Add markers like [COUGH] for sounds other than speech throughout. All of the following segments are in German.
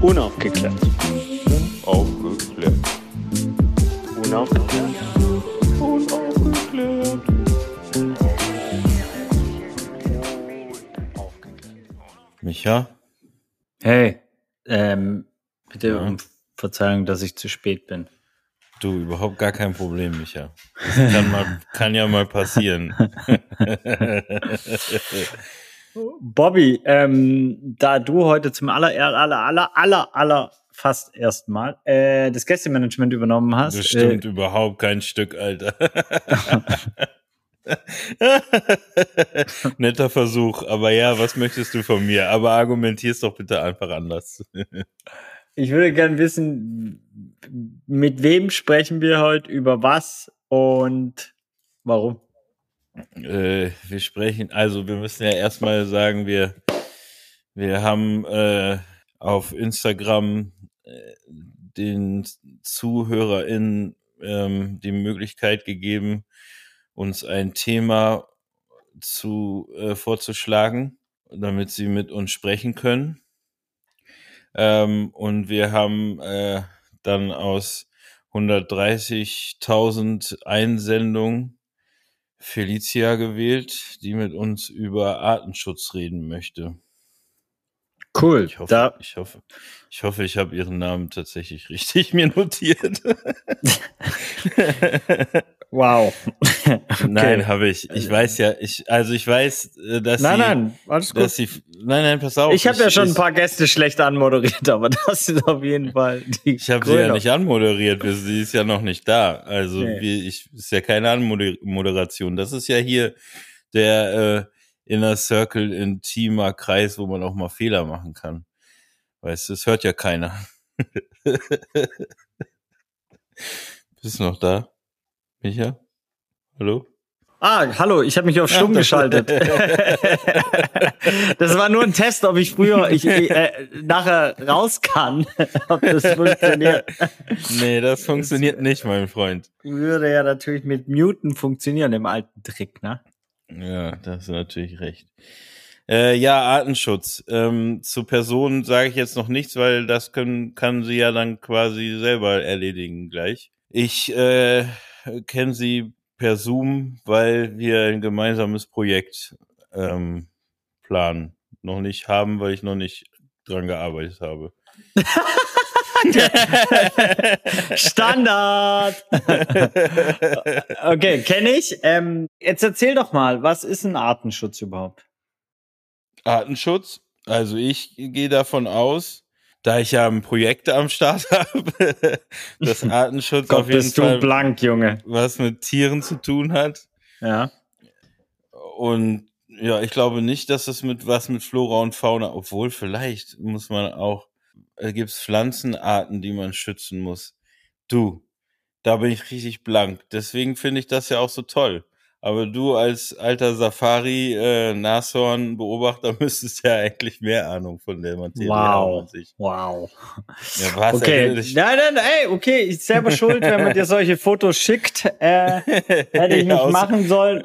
Unaufgeklärt. Unaufgeklärt. Unaufgeklärt. Unaufgeklärt. Micha? Hey, ähm, bitte Ja. um Verzeihung, dass ich zu spät bin. Du, überhaupt gar kein Problem, Micha. Das kann, mal, kann ja mal passieren. [LAUGHS] [LAUGHS] Bobby, ähm, da du heute zum aller, aller, aller, aller, aller fast ersten Mal äh, das Gästemanagement übernommen hast, Das stimmt überhaupt kein Stück, Alter. [LAUGHS] Netter Versuch, aber ja, was möchtest du von mir? Aber argumentier's doch bitte einfach anders. äh, ich würde gern wissen, mit wem sprechen wir heute, über was und warum? Äh, wir sprechen, also wir müssen ja erstmal sagen, wir, wir haben äh, auf Instagram äh, den ZuhörerInnen ähm, die Möglichkeit gegeben, uns ein Thema zu äh, vorzuschlagen, damit sie mit uns sprechen können. Ähm, und wir haben äh, dann aus 130.000 Einsendungen Felicia gewählt, die mit uns über Artenschutz reden möchte. Cool. Ich hoffe, da, ich hoffe, ich hoffe, ich habe ihren Namen tatsächlich [LAUGHS] richtig mir notiert. [LAUGHS] wow. [LAUGHS] Nein, habe ich. Ich weiß ja, ich, also ich weiß, äh, dass Nein, sie, nein, alles gut. sie, nein, nein, pass auf. Ich habe ja schon ein paar Gäste schlecht anmoderiert, [LAUGHS] aber das ist auf jeden Fall die Ich habe sie ja nicht anmoderiert, sie ist ja noch nicht da. Also Nee. wir, ich ist ja keine Anmoderation. Das ist ja hier der äh, Inner Circle intimer Kreis, wo man auch mal Fehler machen kann. Weißt du, es hört ja keiner. [LAUGHS] Bist du noch da? Micha? Hallo? Ah, hallo, ich habe mich auf stumm das- geschaltet. [LAUGHS] das war nur ein Test, ob ich früher, ich äh, nachher raus kann, [LAUGHS] ob das funktioniert. Nee, das funktioniert nicht, mein Freund. Würde ja natürlich mit Muten funktionieren im alten Trick, ne? Ja, da hast du natürlich recht. Äh, ja, Artenschutz. Ähm, zu Personen sage ich jetzt noch nichts, weil das können, kann sie ja dann quasi selber erledigen gleich. Ich äh, kenne sie per Zoom, weil wir ein gemeinsames Projekt ähm, planen. Noch nicht haben, weil ich noch nicht dran gearbeitet habe. [LAUGHS] Standard! okay, kenne ich. Ähm, jetzt erzähl doch mal, was ist ein Artenschutz überhaupt? Artenschutz. Also ich gehe davon aus, da ich ja ein Projekt am Start [LAUGHS] habe, dass Artenschutz Gott, auf jeden bist du Fall blank, Junge. was mit Tieren zu tun hat. Ja. Und ja, ich glaube nicht, dass es mit was mit Flora und Fauna, obwohl vielleicht muss man auch, äh, gibt es Pflanzenarten, die man schützen muss. Du, da bin ich richtig blank. Deswegen finde ich das ja auch so toll. Aber du als alter Safari-Nashorn-Beobachter [LAUGHS] müsstest ja eigentlich mehr Ahnung von der Materie haben Wow. als ich. Wow. Ja, was? Okay. Erinnere dich- Nein, nein, ey, okay, ich selber schuld, wenn man dir solche Fotos schickt. Äh, [LAUGHS] hätte ich nicht machen sollen.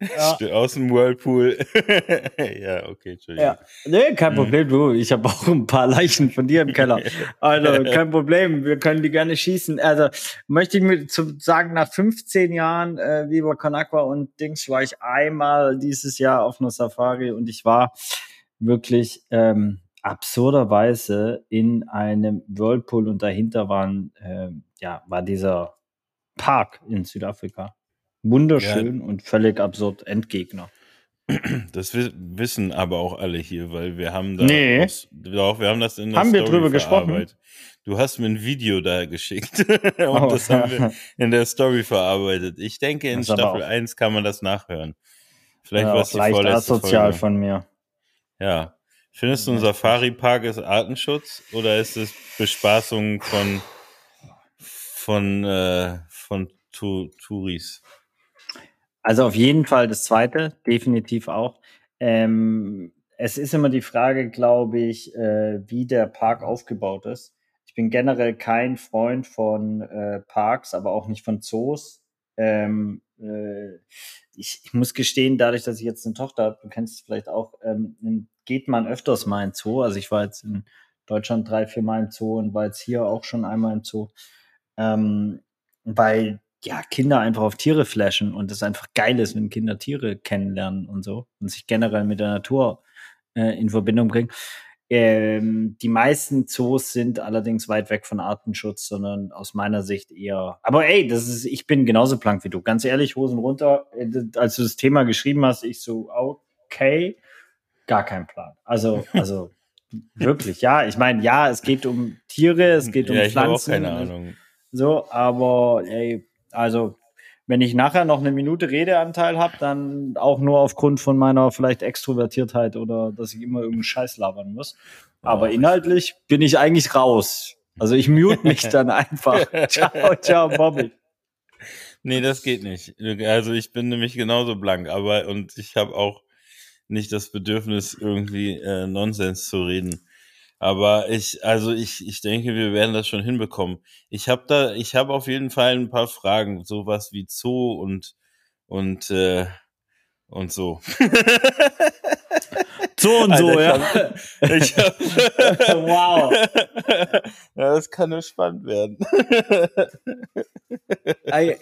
Ja. Aus dem Whirlpool. [LAUGHS] ja, okay, Entschuldigung. Ja, nee, kein Mhm. Problem, du. Ich habe auch ein paar Leichen von dir im Keller. [LAUGHS] Also, kein Problem, wir können die gerne schießen. Also, möchte ich mir zu sagen, nach 15 Jahren äh, Viva Con Agua und Dings war ich einmal dieses Jahr auf einer Safari und ich war wirklich ähm, absurderweise in einem Whirlpool und dahinter waren, ähm, ja, war dieser Park in Südafrika. Wunderschön und völlig absurd Endgegner. Das wi- wissen aber auch alle hier, weil wir haben da Nee. aus- doch, wir haben das in der Haben wir Story drüber gesprochen? verarbeitet. Du hast mir ein Video da geschickt [LAUGHS] und Oh. das haben wir in der Story verarbeitet. Ich denke, in Das Staffel auch- 1 kann man das nachhören. Vielleicht ja, war es die vorletzte asozial Folge. von mir. Ja. Findest du, ein Ja. Safari-Park ist Artenschutz oder ist es Bespaßung von von äh, von tu Touris? Also auf jeden Fall das zweite, definitiv auch. Ähm, es ist immer die Frage, glaube ich, äh, wie der Park aufgebaut ist. Ich bin generell kein Freund von äh, Parks, aber auch nicht von Zoos. Ähm, äh, ich, ich muss gestehen, dadurch, dass ich jetzt eine Tochter habe, du kennst es vielleicht auch, ähm, geht man öfters mal in Zoo. Also ich war jetzt in Deutschland drei, vier Mal im Zoo und war jetzt hier auch schon einmal im Zoo. Ähm, weil ja Kinder einfach auf Tiere flashen und es einfach geil ist, wenn Kinder Tiere kennenlernen und so und sich generell mit der Natur äh, in Verbindung bringen. Ähm, die meisten Zoos sind allerdings weit weg von Artenschutz, sondern aus meiner Sicht eher. Aber ey, das ist, ich bin genauso blank wie du. Ganz ehrlich, Hosen runter. Äh, als du das Thema geschrieben hast, ich so, okay, gar kein Plan. Also, [LAUGHS] also wirklich, ja. Ich meine, ja, es geht um Tiere, es geht um ja, ich Pflanzen. Auch keine Ahnung. So, aber ey, also wenn ich nachher noch eine Minute Redeanteil habe, dann auch nur aufgrund von meiner vielleicht Extrovertiertheit oder dass ich immer irgendeinen Scheiß labern muss. Aber inhaltlich bin ich eigentlich raus. Also ich mute mich [LAUGHS] dann einfach. ciao, ciao, Bobby. Nee, das geht nicht. Also ich bin nämlich genauso blank, aber und ich habe auch nicht das Bedürfnis, irgendwie äh, Nonsens zu reden. Aber ich, also ich, ich denke, wir werden das schon hinbekommen. Ich habe da, ich habe auf jeden Fall ein paar Fragen, sowas wie Zoo und und äh, und so. [LAUGHS] So und so, ja. ich hab, [LAUGHS] wow. [LAUGHS] Ja, das kann nur spannend werden.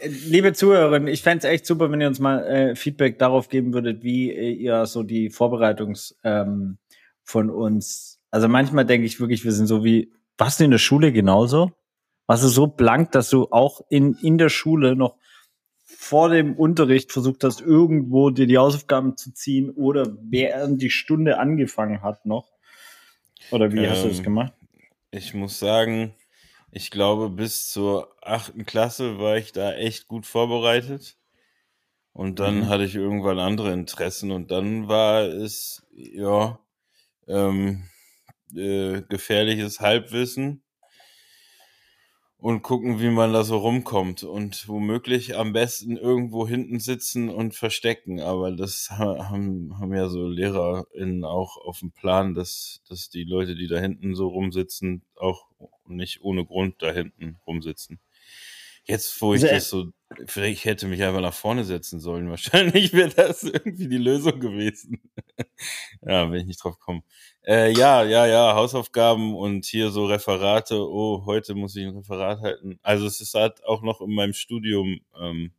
Liebe Zuhörerinnen, ich fände es echt super, wenn ihr uns mal äh, Feedback darauf geben würdet, wie ihr so die Vorbereitungs ähm, von uns also manchmal denke ich wirklich, wir sind so wie, warst du in der Schule genauso? Warst du so blank, dass du auch in, in der Schule noch vor dem Unterricht versucht hast, irgendwo dir die Hausaufgaben zu ziehen oder während die Stunde angefangen hat noch? Oder wie ähm, hast du das ähm, gemacht? Ich muss sagen, ich glaube, bis zur achten Klasse war ich da echt gut vorbereitet. Und dann mhm. hatte ich irgendwann andere Interessen und dann war es, ja, ähm, äh, gefährliches Halbwissen und gucken, wie man da so rumkommt und womöglich am besten irgendwo hinten sitzen und verstecken. Aber das haben, haben ja so LehrerInnen auch auf dem Plan, dass, dass die Leute, die da hinten so rumsitzen, auch nicht ohne Grund da hinten rumsitzen. Jetzt, wo ich Sehr das so, vielleicht hätte mich einfach nach vorne setzen sollen. [LAUGHS] Wahrscheinlich wäre das irgendwie die Lösung gewesen. [LAUGHS] ja, wenn ich nicht drauf komme. Äh, ja, ja, ja, Hausaufgaben und hier so Referate. Oh, heute muss ich ein Referat halten. Also es ist halt auch noch in meinem Studium, ähm,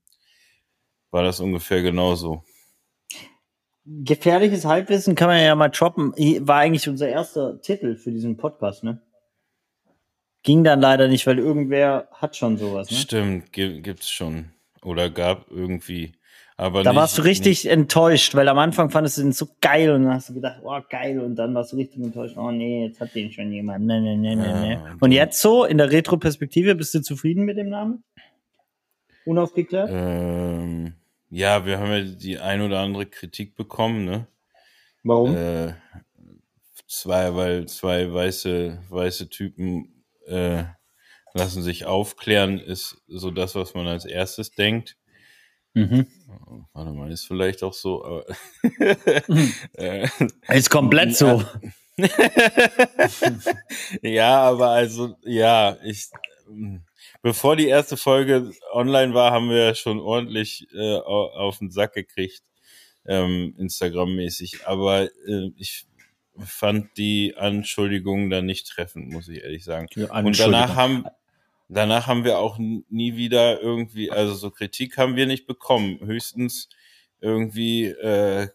war das ungefähr genauso. Gefährliches Halbwissen kann man ja mal droppen. War eigentlich unser erster Titel für diesen Podcast, ne? Ging dann leider nicht, weil irgendwer hat schon sowas. Ne? Stimmt, gibt's schon. Oder gab irgendwie. Aber da nicht, warst du richtig nicht. enttäuscht, weil am Anfang fandest du den so geil und dann hast du gedacht, oh geil, und dann warst du richtig enttäuscht, oh nee, jetzt hat den schon jemand. Nee, nee, nee, nee, nee. Ja, und jetzt so, in der Retro-Perspektive, bist du zufrieden mit dem Namen? Unaufgeklärt? Ähm, ja, wir haben ja die ein oder andere Kritik bekommen, ne? Warum? Äh, zwei, weil zwei weiße, weiße Typen äh, lassen sich aufklären, ist so das, was man als erstes denkt. Mhm. Warte mal, ist vielleicht auch so. Aber [LAUGHS] äh, ist komplett so. [LAUGHS] ja, aber also, ja, ich, bevor die erste Folge online war, haben wir schon ordentlich äh, auf den Sack gekriegt, ähm, Instagram-mäßig. Aber äh, ich fand die Anschuldigungen dann nicht treffend, muss ich ehrlich sagen. Und danach haben, danach haben wir auch nie wieder irgendwie, also so Kritik haben wir nicht bekommen. Höchstens irgendwie äh,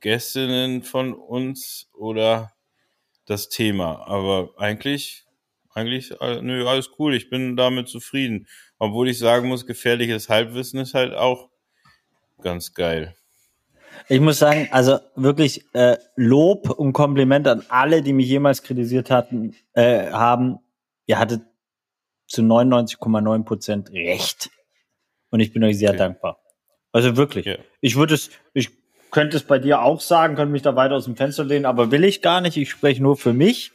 Gästinnen von uns oder das Thema. Aber eigentlich, eigentlich, äh, nö, alles cool. Ich bin damit zufrieden. Obwohl ich sagen muss, gefährliches Halbwissen ist halt auch ganz geil. Ich muss sagen, also wirklich äh, Lob und Kompliment an alle, die mich jemals kritisiert hatten, äh, haben. Ihr hattet zu 99,9 Prozent recht. Und ich bin euch sehr okay. dankbar. Also wirklich. Okay. Ich würde es, ich könnte es bei dir auch sagen, könnte mich da weiter aus dem Fenster lehnen, aber will ich gar nicht. Ich spreche nur für mich.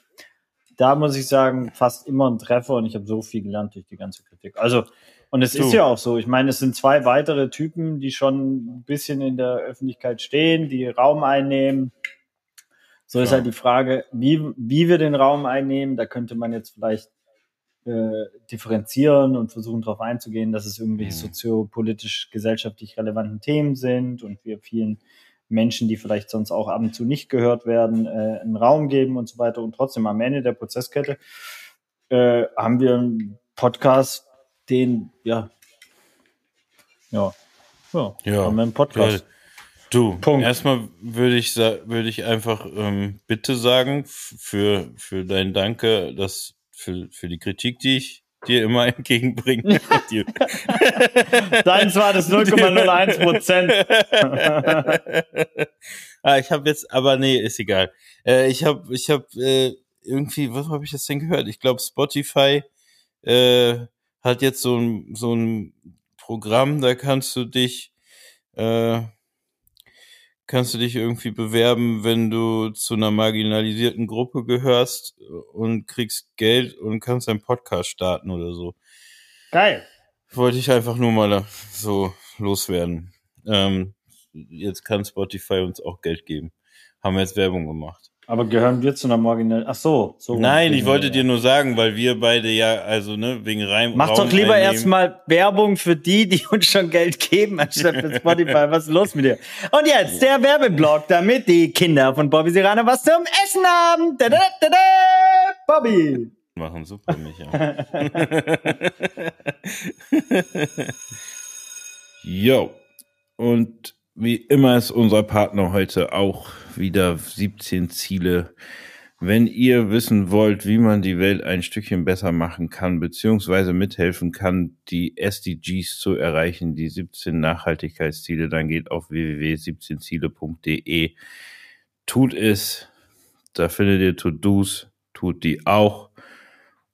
Da muss ich sagen, fast immer ein Treffer und ich habe so viel gelernt durch die ganze Kritik. Also und es so. ist ja auch so. Ich meine, es sind zwei weitere Typen, die schon ein bisschen in der Öffentlichkeit stehen, die Raum einnehmen. So ja. ist halt die Frage, wie, wie wir den Raum einnehmen. Da könnte man jetzt vielleicht äh, differenzieren und versuchen darauf einzugehen, dass es irgendwelche mhm. soziopolitisch, gesellschaftlich relevanten Themen sind und wir vielen Menschen, die vielleicht sonst auch ab und zu nicht gehört werden, äh, einen Raum geben und so weiter. Und trotzdem am Ende der Prozesskette äh, haben wir einen Podcast, den, ja, ja, ja, ja haben wir einen Podcast. Du, Punkt. erstmal würde ich, würde ich einfach ähm, bitte sagen für, für dein Danke, dass für, für die Kritik, die ich dir immer [LAUGHS] entgegenbringe. Deins war das 0,01 Prozent. [LAUGHS] ah, ich habe jetzt, aber nee, ist egal. Äh, ich habe, ich habe äh, irgendwie, was habe ich jetzt denn gehört? Ich glaube, Spotify äh, hat jetzt so ein so ein Programm, da kannst du dich äh, kannst du dich irgendwie bewerben, wenn du zu einer marginalisierten Gruppe gehörst und kriegst Geld und kannst einen Podcast starten oder so. Geil. Wollte ich einfach nur mal so loswerden. Ähm, jetzt kann Spotify uns auch Geld geben. Haben wir jetzt Werbung gemacht. Aber gehören wir zu einer marginellen? Ach so, so. Nein, ich wollte dir nur sagen, weil wir beide ja, also ne, wegen Reim. Mach Raum doch lieber erstmal Werbung für die, die [LAUGHS] uns schon Geld geben, anstatt für Spotify. Was ist los mit dir? Und jetzt der Werbeblock, damit die Kinder von Bobby Serrano was zum Essen haben. Da, da, da, da, Bobby. Machen super, Micha. [LAUGHS] [LAUGHS] Jo. Und wie immer ist unser Partner heute auch wieder 17 Ziele. Wenn ihr wissen wollt, wie man die Welt ein Stückchen besser machen kann, beziehungsweise mithelfen kann, die SDGs zu erreichen, die 17 Nachhaltigkeitsziele, dann geht auf www.17ziele.de. Tut es. Da findet ihr To-Dos. Tut die auch.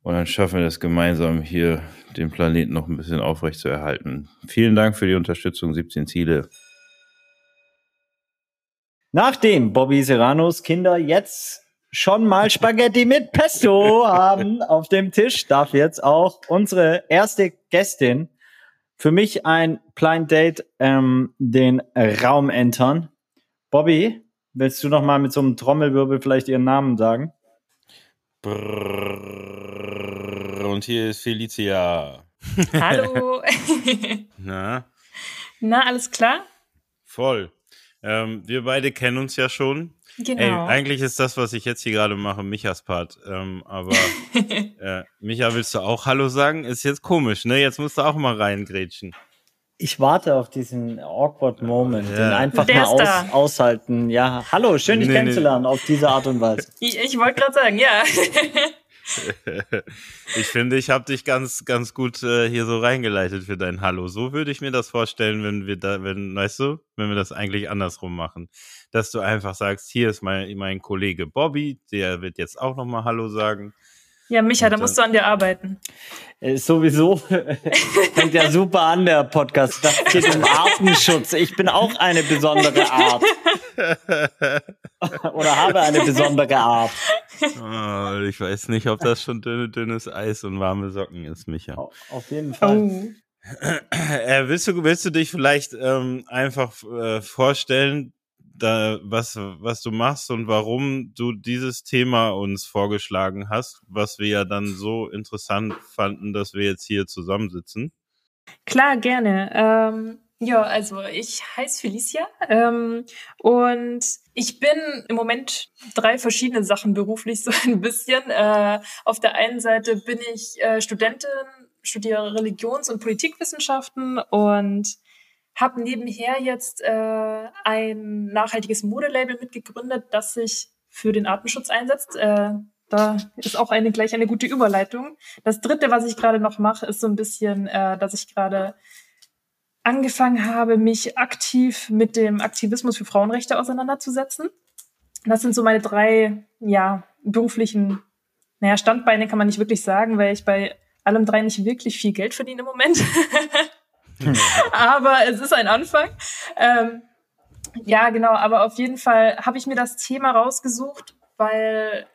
Und dann schaffen wir das gemeinsam hier, den Planeten noch ein bisschen aufrecht zu erhalten. Vielen Dank für die Unterstützung, 17 Ziele. Nachdem Bobby Serranos Kinder jetzt schon mal Spaghetti mit Pesto [LAUGHS] haben auf dem Tisch, darf jetzt auch unsere erste Gästin für mich ein Blind Date ähm, den Raum entern. Bobby, willst du noch mal mit so einem Trommelwirbel vielleicht ihren Namen sagen? Brrr, und hier ist Felicia. Hallo. [LAUGHS] Na? Na, alles klar? Voll. Ähm, wir beide kennen uns ja schon. Genau. Ey, eigentlich ist das, was ich jetzt hier gerade mache, Michas Part. Ähm, aber [LAUGHS] äh, Micha, willst du auch Hallo sagen? Ist jetzt komisch, ne? Jetzt musst du auch mal reingrätschen. Ich warte auf diesen awkward Moment, ja. den einfach Der mal aus, aushalten. Ja, hallo, schön dich nee, kennenzulernen nee. auf diese Art und Weise. Ich, [LAUGHS] ich wollte gerade sagen, ja. [LAUGHS] [LAUGHS] ich finde, ich habe dich ganz, ganz gut äh, hier so reingeleitet für dein Hallo. So würde ich mir das vorstellen, wenn wir da, wenn, weißt du, wenn wir das eigentlich andersrum machen. Dass du einfach sagst, hier ist mein, mein Kollege Bobby, der wird jetzt auch nochmal Hallo sagen. Ja, Micha, da musst du an dir arbeiten. Äh, sowieso [LAUGHS] fängt ja super an, der Podcast. Das geht um Artenschutz. Ich bin auch eine besondere Art. [LAUGHS] Oder habe eine besondere Art. Oh, ich weiß nicht, ob das schon dünne, dünnes Eis und warme Socken ist, Micha. Auf jeden Fall. Oh. Äh, willst, du, willst du dich vielleicht ähm, einfach äh, vorstellen, da, was, was du machst und warum du dieses Thema uns vorgeschlagen hast, was wir ja dann so interessant fanden, dass wir jetzt hier zusammensitzen. Klar, gerne. Ähm, ja, also ich heiße Felicia ähm, und ich bin im Moment drei verschiedene Sachen beruflich [LAUGHS] so ein bisschen. Äh, auf der einen Seite bin ich äh, Studentin, studiere Religions- und Politikwissenschaften und habe nebenher jetzt äh, ein nachhaltiges Modelabel mitgegründet, das sich für den Artenschutz einsetzt. Äh, da ist auch eine gleich eine gute Überleitung. Das dritte, was ich gerade noch mache, ist so ein bisschen, äh, dass ich gerade angefangen habe, mich aktiv mit dem Aktivismus für Frauenrechte auseinanderzusetzen. Das sind so meine drei, ja, beruflichen, naja, Standbeine kann man nicht wirklich sagen, weil ich bei allem drei nicht wirklich viel Geld verdiene im Moment. [LAUGHS] aber es ist ein Anfang. Ähm, ja, genau, aber auf jeden Fall habe ich mir das Thema rausgesucht, weil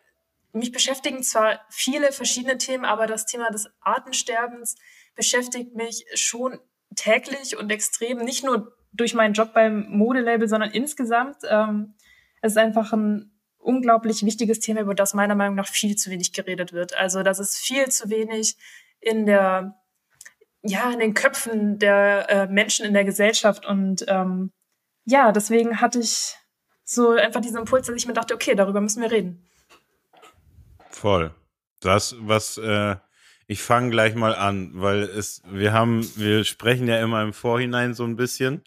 mich beschäftigen zwar viele verschiedene Themen, aber das Thema des Artensterbens beschäftigt mich schon täglich und extrem, nicht nur durch meinen Job beim Modelabel, sondern insgesamt. Ähm, es ist einfach ein unglaublich wichtiges Thema, über das meiner Meinung nach viel zu wenig geredet wird. Also, dass es viel zu wenig in der ja, in den Köpfen der äh, Menschen in der Gesellschaft und ähm, ja, deswegen hatte ich so einfach diesen Impuls, dass ich mir dachte, okay, darüber müssen wir reden. Voll. Das, was, äh, ich fange gleich mal an, weil es, wir haben, wir sprechen ja immer im Vorhinein so ein bisschen.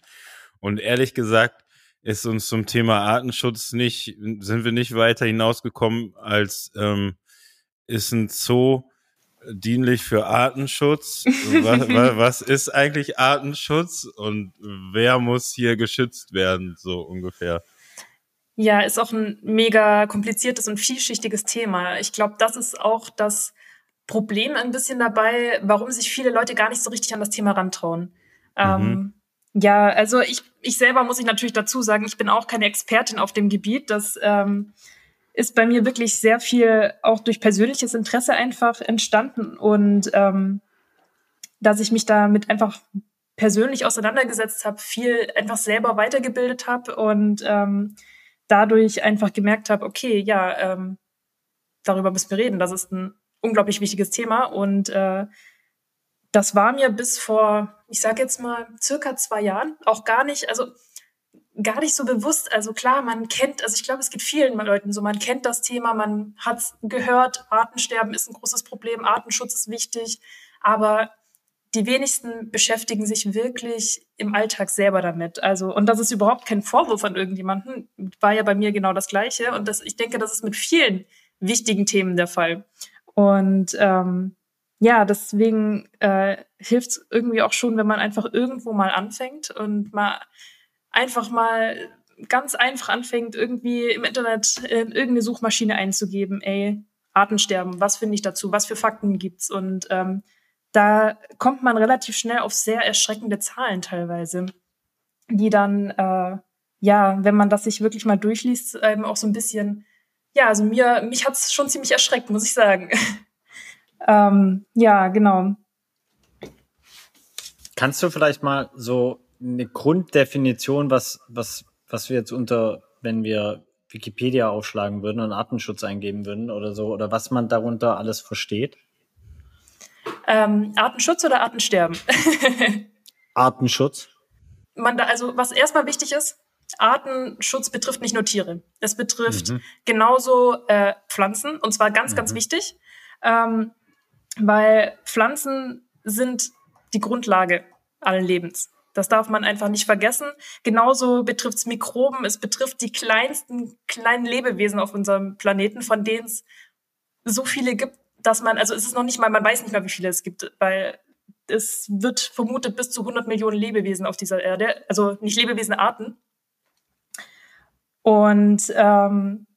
Und ehrlich gesagt, ist uns zum Thema Artenschutz nicht, sind wir nicht weiter hinausgekommen, als ähm, ist ein Zoo dienlich für Artenschutz? was, [LAUGHS] was, ist eigentlich Artenschutz und wer muss hier geschützt werden, so ungefähr? Ja, ist auch ein mega kompliziertes und vielschichtiges Thema. Ich glaube, das ist auch das Problem ein bisschen dabei, warum sich viele Leute gar nicht so richtig an das Thema rantrauen. Ähm, mhm. Ähm, ja, also ich, ich selber muss ich natürlich dazu sagen, ich bin auch keine Expertin auf dem Gebiet. Das ähm, ist bei mir wirklich sehr viel auch durch persönliches Interesse einfach entstanden und ähm, dass ich mich damit einfach persönlich auseinandergesetzt habe, viel einfach selber weitergebildet habe und ähm, dadurch einfach gemerkt habe, okay, ja, ähm, darüber müssen wir reden. Das ist ein unglaublich wichtiges Thema und äh, das war mir bis vor, ich sage jetzt mal, circa zwei Jahren auch gar nicht, also gar nicht so bewusst. Also klar, man kennt, also ich glaube, es geht vielen Leuten so, man kennt das Thema, man hat gehört, Artensterben ist ein großes Problem, Artenschutz ist wichtig, aber die wenigsten beschäftigen sich wirklich im Alltag selber damit. Also, und das ist überhaupt kein Vorwurf an irgendjemanden, war ja bei mir genau das Gleiche. Und das, ich denke, das ist mit vielen wichtigen Themen der Fall. Und ähm, ja, deswegen äh, hilft es irgendwie auch schon, wenn man einfach irgendwo mal anfängt und mal einfach mal ganz einfach anfängt, irgendwie im Internet in irgendeine Suchmaschine einzugeben, ey, Artensterben, was finde ich dazu, was für Fakten gibt's? Und ähm, da kommt man relativ schnell auf sehr erschreckende Zahlen teilweise, die dann, äh, ja, wenn man das sich wirklich mal durchliest, eben auch so ein bisschen, ja, also mir, mich hat's schon ziemlich erschreckt, muss ich sagen. [LAUGHS] ähm, ja, genau. Kannst du vielleicht mal so eine Grunddefinition, was, was, was wir jetzt unter, wenn wir Wikipedia aufschlagen würden und Artenschutz eingeben würden oder so, oder was man darunter alles versteht? Ähm, Artenschutz oder Artensterben? [LAUGHS] Artenschutz. Man da, also was erstmal wichtig ist, Artenschutz betrifft nicht nur Tiere. Es betrifft mhm. genauso äh, Pflanzen und zwar ganz, mhm. ganz wichtig, ähm, weil Pflanzen sind die Grundlage allen Lebens. Das darf man einfach nicht vergessen. Genauso betrifft es Mikroben. Es betrifft die kleinsten kleinen Lebewesen auf unserem Planeten, von denen es so viele gibt, dass man, also es ist noch nicht mal, man weiß nicht mal, wie viele es gibt, weil es wird vermutet bis zu 100 Millionen Lebewesen auf dieser Erde, also nicht Lebewesenarten. Und ähm,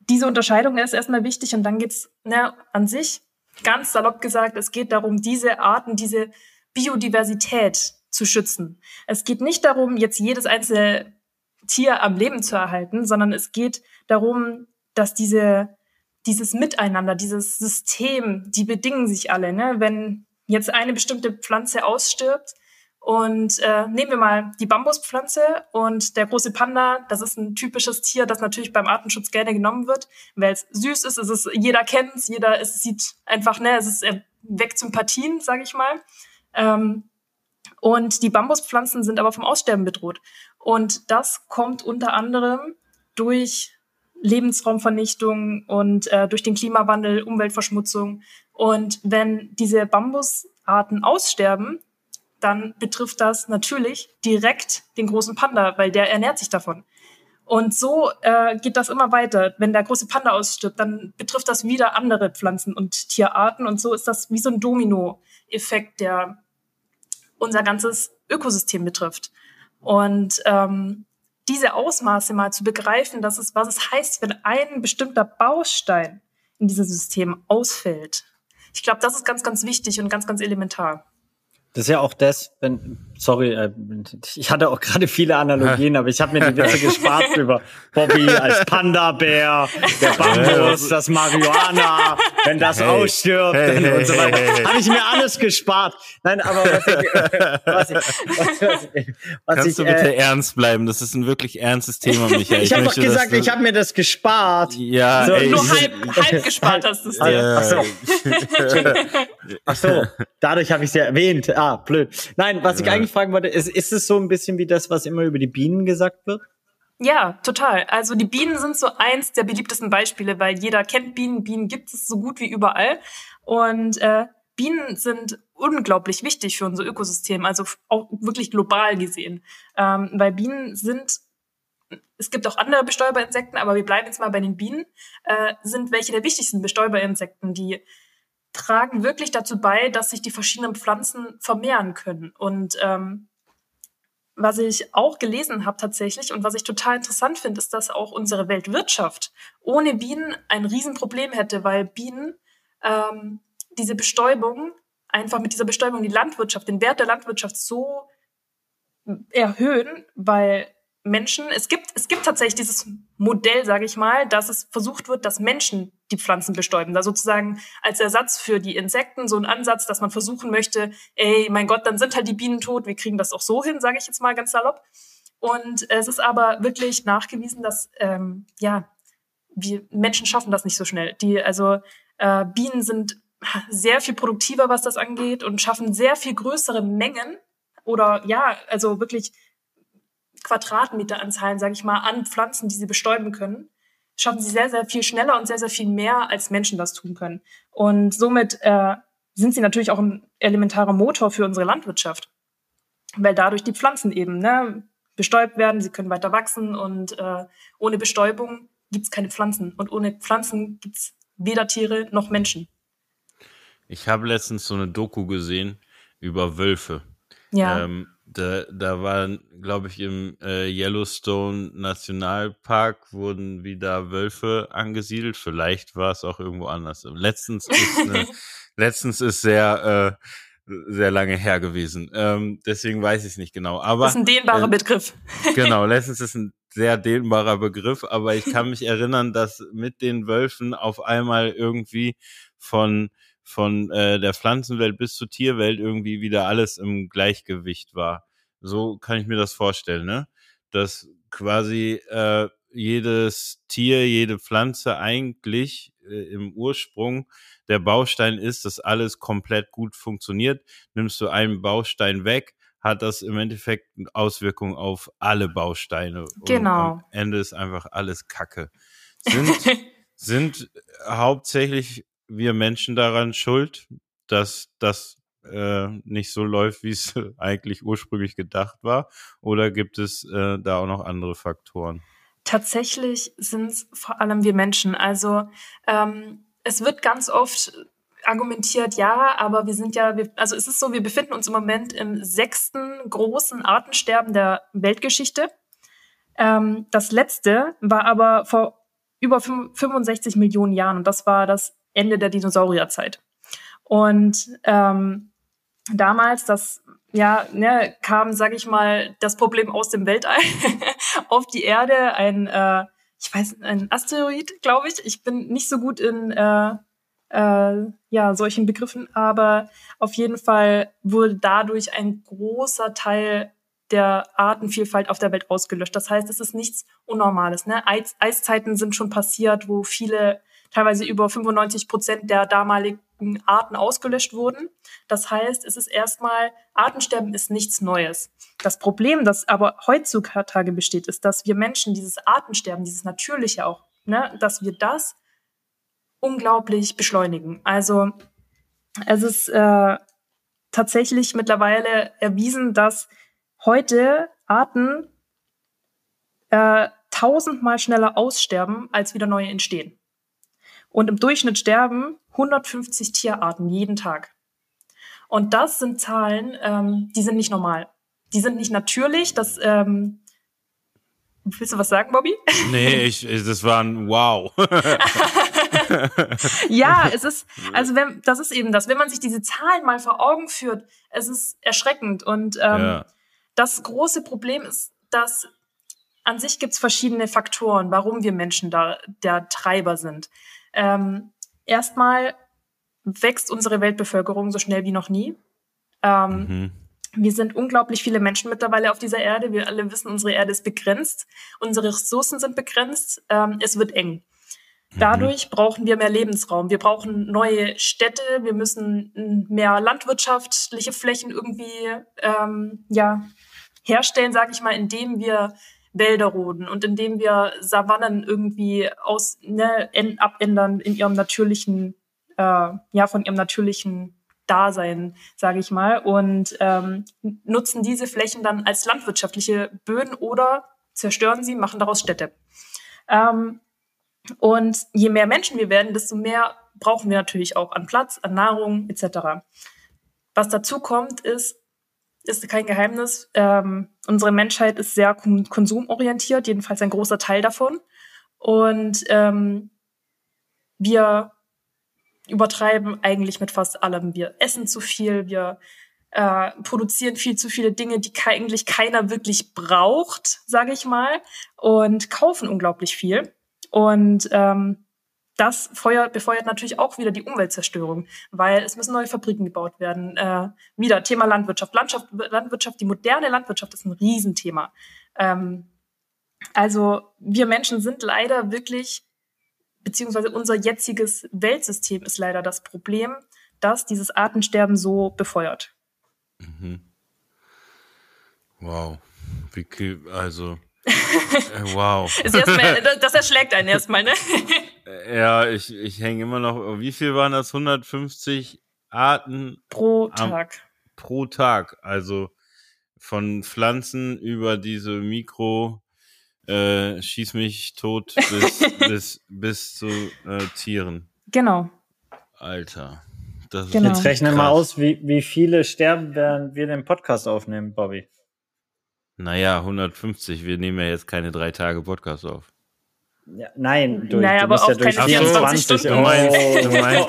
diese Unterscheidung ist erstmal wichtig und dann geht's ne, an sich, ganz salopp gesagt, es geht darum, diese Arten, diese Biodiversität zu schützen. Es geht nicht darum, jetzt jedes einzelne Tier am Leben zu erhalten, sondern es geht darum, dass diese, dieses Miteinander, dieses System, die bedingen sich alle. Ne? Wenn jetzt eine bestimmte Pflanze ausstirbt und äh, nehmen wir mal die Bambuspflanze und der große Panda, das ist ein typisches Tier, das natürlich beim Artenschutz gerne genommen wird, weil es süß ist, es ist jeder kennt es, jeder es sieht einfach, ne, es ist weckt Sympathien, sage ich mal. Ähm, und die Bambuspflanzen sind aber vom Aussterben bedroht. Und das kommt unter anderem durch Lebensraumvernichtung und äh, durch den Klimawandel, Umweltverschmutzung. Und wenn diese Bambusarten aussterben, dann betrifft das natürlich direkt den großen Panda, weil der ernährt sich davon. Und so äh, geht das immer weiter. Wenn der große Panda ausstirbt, dann betrifft das wieder andere Pflanzen und Tierarten. Und so ist das wie so ein Domino-Effekt, der unser ganzes Ökosystem betrifft. Und ähm, diese Ausmaße mal zu begreifen, dass es, was es heißt, wenn ein bestimmter Baustein in diesem System ausfällt. Ich glaube, das ist ganz, ganz wichtig und ganz, ganz elementar. Das ist ja auch das, wenn, sorry, äh, ich hatte auch gerade viele Analogien, aber ich habe mir die Witze [LAUGHS] gespart über Bobby als Panda-Bär, der Bambus, das Marihuana, wenn das hey. ausstirbt hey, und so weiter. Hey, Habe ich mir alles gespart. Nein, aber was ich, was ich, was, was, was Kannst ich, du bitte äh, ernst bleiben? Das ist ein wirklich ernstes Thema, Michael. ich habe doch gesagt, ich habe mir das gespart. Ja, so, ey, nur halb, halb gespart hast du es dir. Ach so. [LAUGHS] Ach so, dadurch habe ich es ja erwähnt. Ah, blöd. Nein, was ich eigentlich fragen wollte, ist, ist es so ein bisschen wie das, was immer über die Bienen gesagt wird? Ja, total. Also die Bienen sind so eins der beliebtesten Beispiele, weil jeder kennt Bienen. Bienen gibt es so gut wie überall. Und äh, Bienen sind unglaublich wichtig für unser Ökosystem, also auch wirklich global gesehen. Ähm, weil Bienen sind, es gibt auch andere Bestäuberinsekten, aber wir bleiben jetzt mal bei den Bienen, äh, sind welche der wichtigsten Bestäuberinsekten, die tragen wirklich dazu bei, dass sich die verschiedenen Pflanzen vermehren können. Und ähm, was ich auch gelesen habe tatsächlich und was ich total interessant finde, ist, dass auch unsere Weltwirtschaft ohne Bienen ein Riesenproblem hätte, weil Bienen ähm, diese Bestäubung, einfach mit dieser Bestäubung die Landwirtschaft, den Wert der Landwirtschaft so erhöhen, weil Menschen, es gibt, es gibt tatsächlich dieses Modell, sage ich mal, dass es versucht wird, dass Menschen die Pflanzen bestäuben. Da sozusagen als Ersatz für die Insekten so ein Ansatz, dass man versuchen möchte, ey, mein Gott, dann sind halt die Bienen tot, wir kriegen das auch so hin, sage ich jetzt mal ganz salopp. Und es ist aber wirklich nachgewiesen, dass ähm, ja, wir Menschen schaffen das nicht so schnell. Die, also äh, Bienen sind sehr viel produktiver, was das angeht, und schaffen sehr viel größere Mengen oder ja, also wirklich Quadratmeteranzahlen, sage ich mal, an Pflanzen, die sie bestäuben können, schaffen sie sehr, sehr viel schneller und sehr, sehr viel mehr, als Menschen das tun können. Und somit äh, sind sie natürlich auch ein elementarer Motor für unsere Landwirtschaft, weil dadurch die Pflanzen eben ne, bestäubt werden, sie können weiter wachsen und äh, ohne Bestäubung gibt's keine Pflanzen und ohne Pflanzen gibt's weder Tiere noch Menschen. Ich habe letztens so eine Doku gesehen über Wölfe. Ja. Ähm, da, da waren, glaube ich, im äh, Yellowstone Nationalpark wurden wieder Wölfe angesiedelt. Vielleicht war es auch irgendwo anders. Letztens ist, eine, [LAUGHS] letztens ist sehr, äh, sehr lange her gewesen. Ähm, deswegen weiß ich es nicht genau. Aber das ist ein dehnbarer äh, Begriff. [LAUGHS] genau, letztens ist ein sehr dehnbarer Begriff, aber ich kann mich erinnern, dass mit den Wölfen auf einmal irgendwie von von äh, der Pflanzenwelt bis zur Tierwelt irgendwie wieder alles im Gleichgewicht war. So kann ich mir das vorstellen, ne? Dass quasi äh, jedes Tier, jede Pflanze eigentlich äh, im Ursprung der Baustein ist, dass alles komplett gut funktioniert. Nimmst du einen Baustein weg, hat das im Endeffekt Auswirkungen auf alle Bausteine. Genau. Und am Ende ist einfach alles Kacke. Sind, [LAUGHS] sind hauptsächlich wir Menschen daran schuld, dass das äh, nicht so läuft, wie es [LAUGHS] eigentlich ursprünglich gedacht war? Oder gibt es äh, da auch noch andere Faktoren? Tatsächlich sind es vor allem wir Menschen. Also ähm, es wird ganz oft argumentiert, ja, aber wir sind ja, wir, also es ist so, wir befinden uns im Moment im sechsten großen Artensterben der Weltgeschichte. Ähm, das letzte war aber vor über 65 Millionen Jahren und das war das Ende der Dinosaurierzeit. Und ähm, damals, das ja, ne, kam, sage ich mal, das Problem aus dem Weltall [LAUGHS] auf die Erde, ein, äh, ich weiß, ein Asteroid, glaube ich. Ich bin nicht so gut in äh, äh, ja solchen Begriffen, aber auf jeden Fall wurde dadurch ein großer Teil der Artenvielfalt auf der Welt ausgelöscht. Das heißt, es ist nichts Unnormales. Ne? Eis Eiszeiten sind schon passiert, wo viele teilweise über 95 Prozent der damaligen Arten ausgelöscht wurden. Das heißt, es ist erstmal, Artensterben ist nichts Neues. Das Problem, das aber heutzutage besteht, ist, dass wir Menschen dieses Artensterben, dieses Natürliche auch, ne, dass wir das unglaublich beschleunigen. Also es ist äh, tatsächlich mittlerweile erwiesen, dass heute Arten äh, tausendmal schneller aussterben, als wieder neue entstehen. Und im Durchschnitt sterben 150 Tierarten jeden Tag. Und das sind Zahlen, ähm, die sind nicht normal. Die sind nicht natürlich. Das, ähm, willst du was sagen, Bobby? Nee, ich, das war ein Wow. [LAUGHS] ja, es ist, also wenn, das ist eben das. Wenn man sich diese Zahlen mal vor Augen führt, es ist erschreckend. Und ähm, ja. das große Problem ist, dass an sich gibt es verschiedene Faktoren, warum wir Menschen da der Treiber sind. Ähm, erstmal wächst unsere Weltbevölkerung so schnell wie noch nie. Ähm, mhm. Wir sind unglaublich viele Menschen mittlerweile auf dieser Erde. Wir alle wissen, unsere Erde ist begrenzt. Unsere Ressourcen sind begrenzt. Ähm, es wird eng. Mhm. Dadurch brauchen wir mehr Lebensraum. Wir brauchen neue Städte. Wir müssen mehr landwirtschaftliche Flächen irgendwie ähm, ja, herstellen, sage ich mal, indem wir Wälder roden und indem wir Savannen irgendwie aus ne, abändern in ihrem natürlichen, äh, ja, von ihrem natürlichen Dasein, sage ich mal, und ähm, nutzen diese Flächen dann als landwirtschaftliche Böden oder zerstören sie, machen daraus Städte. Ähm, und je mehr Menschen wir werden, desto mehr brauchen wir natürlich auch an Platz, an Nahrung etc. Was dazu kommt, ist, ist kein Geheimnis, ähm, unsere Menschheit ist sehr konsumorientiert, jedenfalls ein großer Teil davon. Und ähm, wir übertreiben eigentlich mit fast allem. Wir essen zu viel, wir äh, produzieren viel zu viele Dinge, die ke eigentlich keiner wirklich braucht, sage ich mal, und kaufen unglaublich viel. Und ähm, das feuert, befeuert natürlich auch wieder die Umweltzerstörung, weil es müssen neue Fabriken gebaut werden. Äh, wieder Thema Landwirtschaft. Landschaft, Landwirtschaft, die moderne Landwirtschaft ist ein Riesenthema. Ähm, also wir Menschen sind leider wirklich beziehungsweise unser jetziges Weltsystem ist leider das Problem, dass dieses Artensterben so befeuert. Mhm. Wow. Wie, also, [LAUGHS] äh, wow. [LAUGHS] das erschlägt einen erstmal, ne? Ja, ich, ich hänge immer noch. Wie viel waren das? 150 Arten pro Tag. Am, pro Tag. Also von Pflanzen über diese Mikro äh, schieß mich tot [LAUGHS] bis, bis, bis zu äh, Tieren. Genau. Alter. Genau. Jetzt rechne mal aus, wie, wie viele sterben, während wir den Podcast aufnehmen, Bobby. Naja, 150. Wir nehmen ja jetzt keine drei Tage Podcast auf. Ja, nein, du, naja, du aber auch ja durch keine 24 Stunden. Du meinst, du meinst,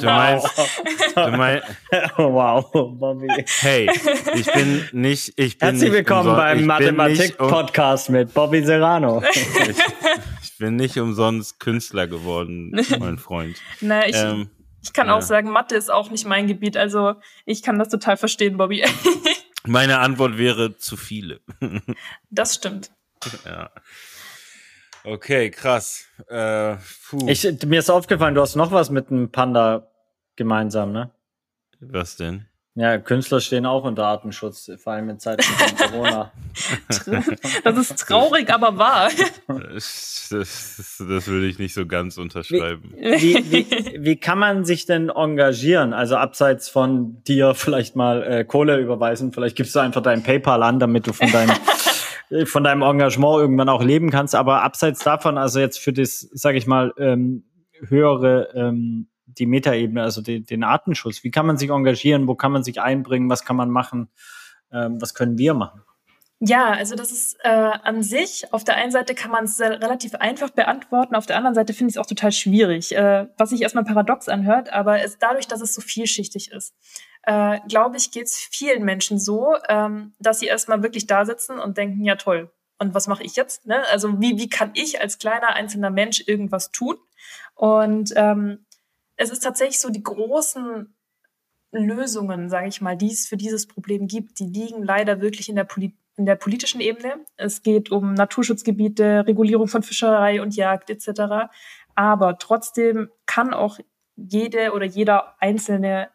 du meinst, du [LAUGHS] meinst, wow, Bobby. Hey, ich bin nicht, ich bin Herzlich willkommen beim Mathematik-Podcast um, mit Bobby Serrano. [LAUGHS] ich, ich, bin nicht umsonst Künstler geworden, mein Freund. [LAUGHS] Naja, ich, ähm, ich kann ja. auch sagen, Mathe ist auch nicht mein Gebiet, also ich kann das total verstehen, Bobby. Meine Antwort wäre zu viele. das stimmt. Ja. Okay, krass. Äh, ich, mir ist aufgefallen, du hast noch was mit einem Panda gemeinsam, ne? Was denn? Ja, Künstler stehen auch unter Artenschutz, vor allem in Zeiten von [LAUGHS] Corona. das ist traurig, aber wahr. Das, das, das würde ich nicht so ganz unterschreiben. Wie, wie, [LAUGHS] wie, kann man sich denn engagieren? Also abseits von dir vielleicht mal äh, Kohle überweisen, vielleicht gibst du einfach dein PayPal an, damit du von deinem [LAUGHS] von deinem Engagement irgendwann auch leben kannst. Aber abseits davon, also jetzt für das, sage ich mal, ähm, höhere ähm, die Metaebene, also die, den Artenschutz. Wie kann man sich engagieren? Wo kann man sich einbringen? Was kann man machen? Ähm, was können wir machen? Ja, also das ist äh, an sich, auf der einen Seite kann man es relativ einfach beantworten, auf der anderen Seite finde ich es auch total schwierig, äh, was sich erstmal paradox anhört, aber es, dadurch, dass es so vielschichtig ist, äh, glaube ich, geht es vielen Menschen so, ähm, dass sie erstmal wirklich da sitzen und denken, ja toll, und was mache ich jetzt? Ne? Also wie, wie kann ich als kleiner einzelner Mensch irgendwas tun? Und ähm, es ist tatsächlich so, die großen Lösungen, sage ich mal, die es für dieses Problem gibt, die liegen leider wirklich in der, Poli in der politischen Ebene. Es geht um Naturschutzgebiete, Regulierung von Fischerei und Jagd etc. Aber trotzdem kann auch jede oder jeder Einzelne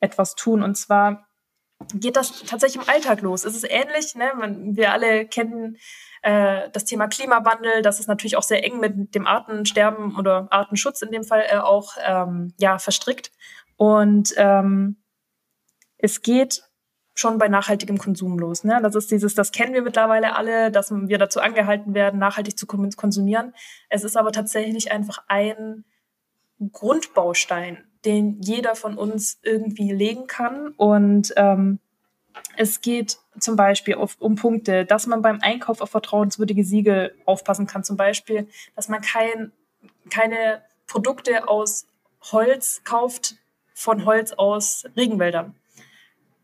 etwas tun. Und zwar geht das tatsächlich im Alltag los. Es ist ähnlich, ne? Wir alle kennen äh, das Thema Klimawandel, das ist natürlich auch sehr eng mit dem Artensterben oder Artenschutz in dem Fall äh, auch ähm, ja verstrickt. Und ähm, es geht schon bei nachhaltigem Konsum los. Ne? Das ist dieses, das kennen wir mittlerweile alle, dass wir dazu angehalten werden, nachhaltig zu konsumieren. Es ist aber tatsächlich einfach ein Grundbaustein, den jeder von uns irgendwie legen kann. Und ähm, es geht zum Beispiel auf, um Punkte, dass man beim Einkauf auf vertrauenswürdige Siegel aufpassen kann. Zum Beispiel, dass man kein, keine Produkte aus Holz kauft, von Holz aus Regenwäldern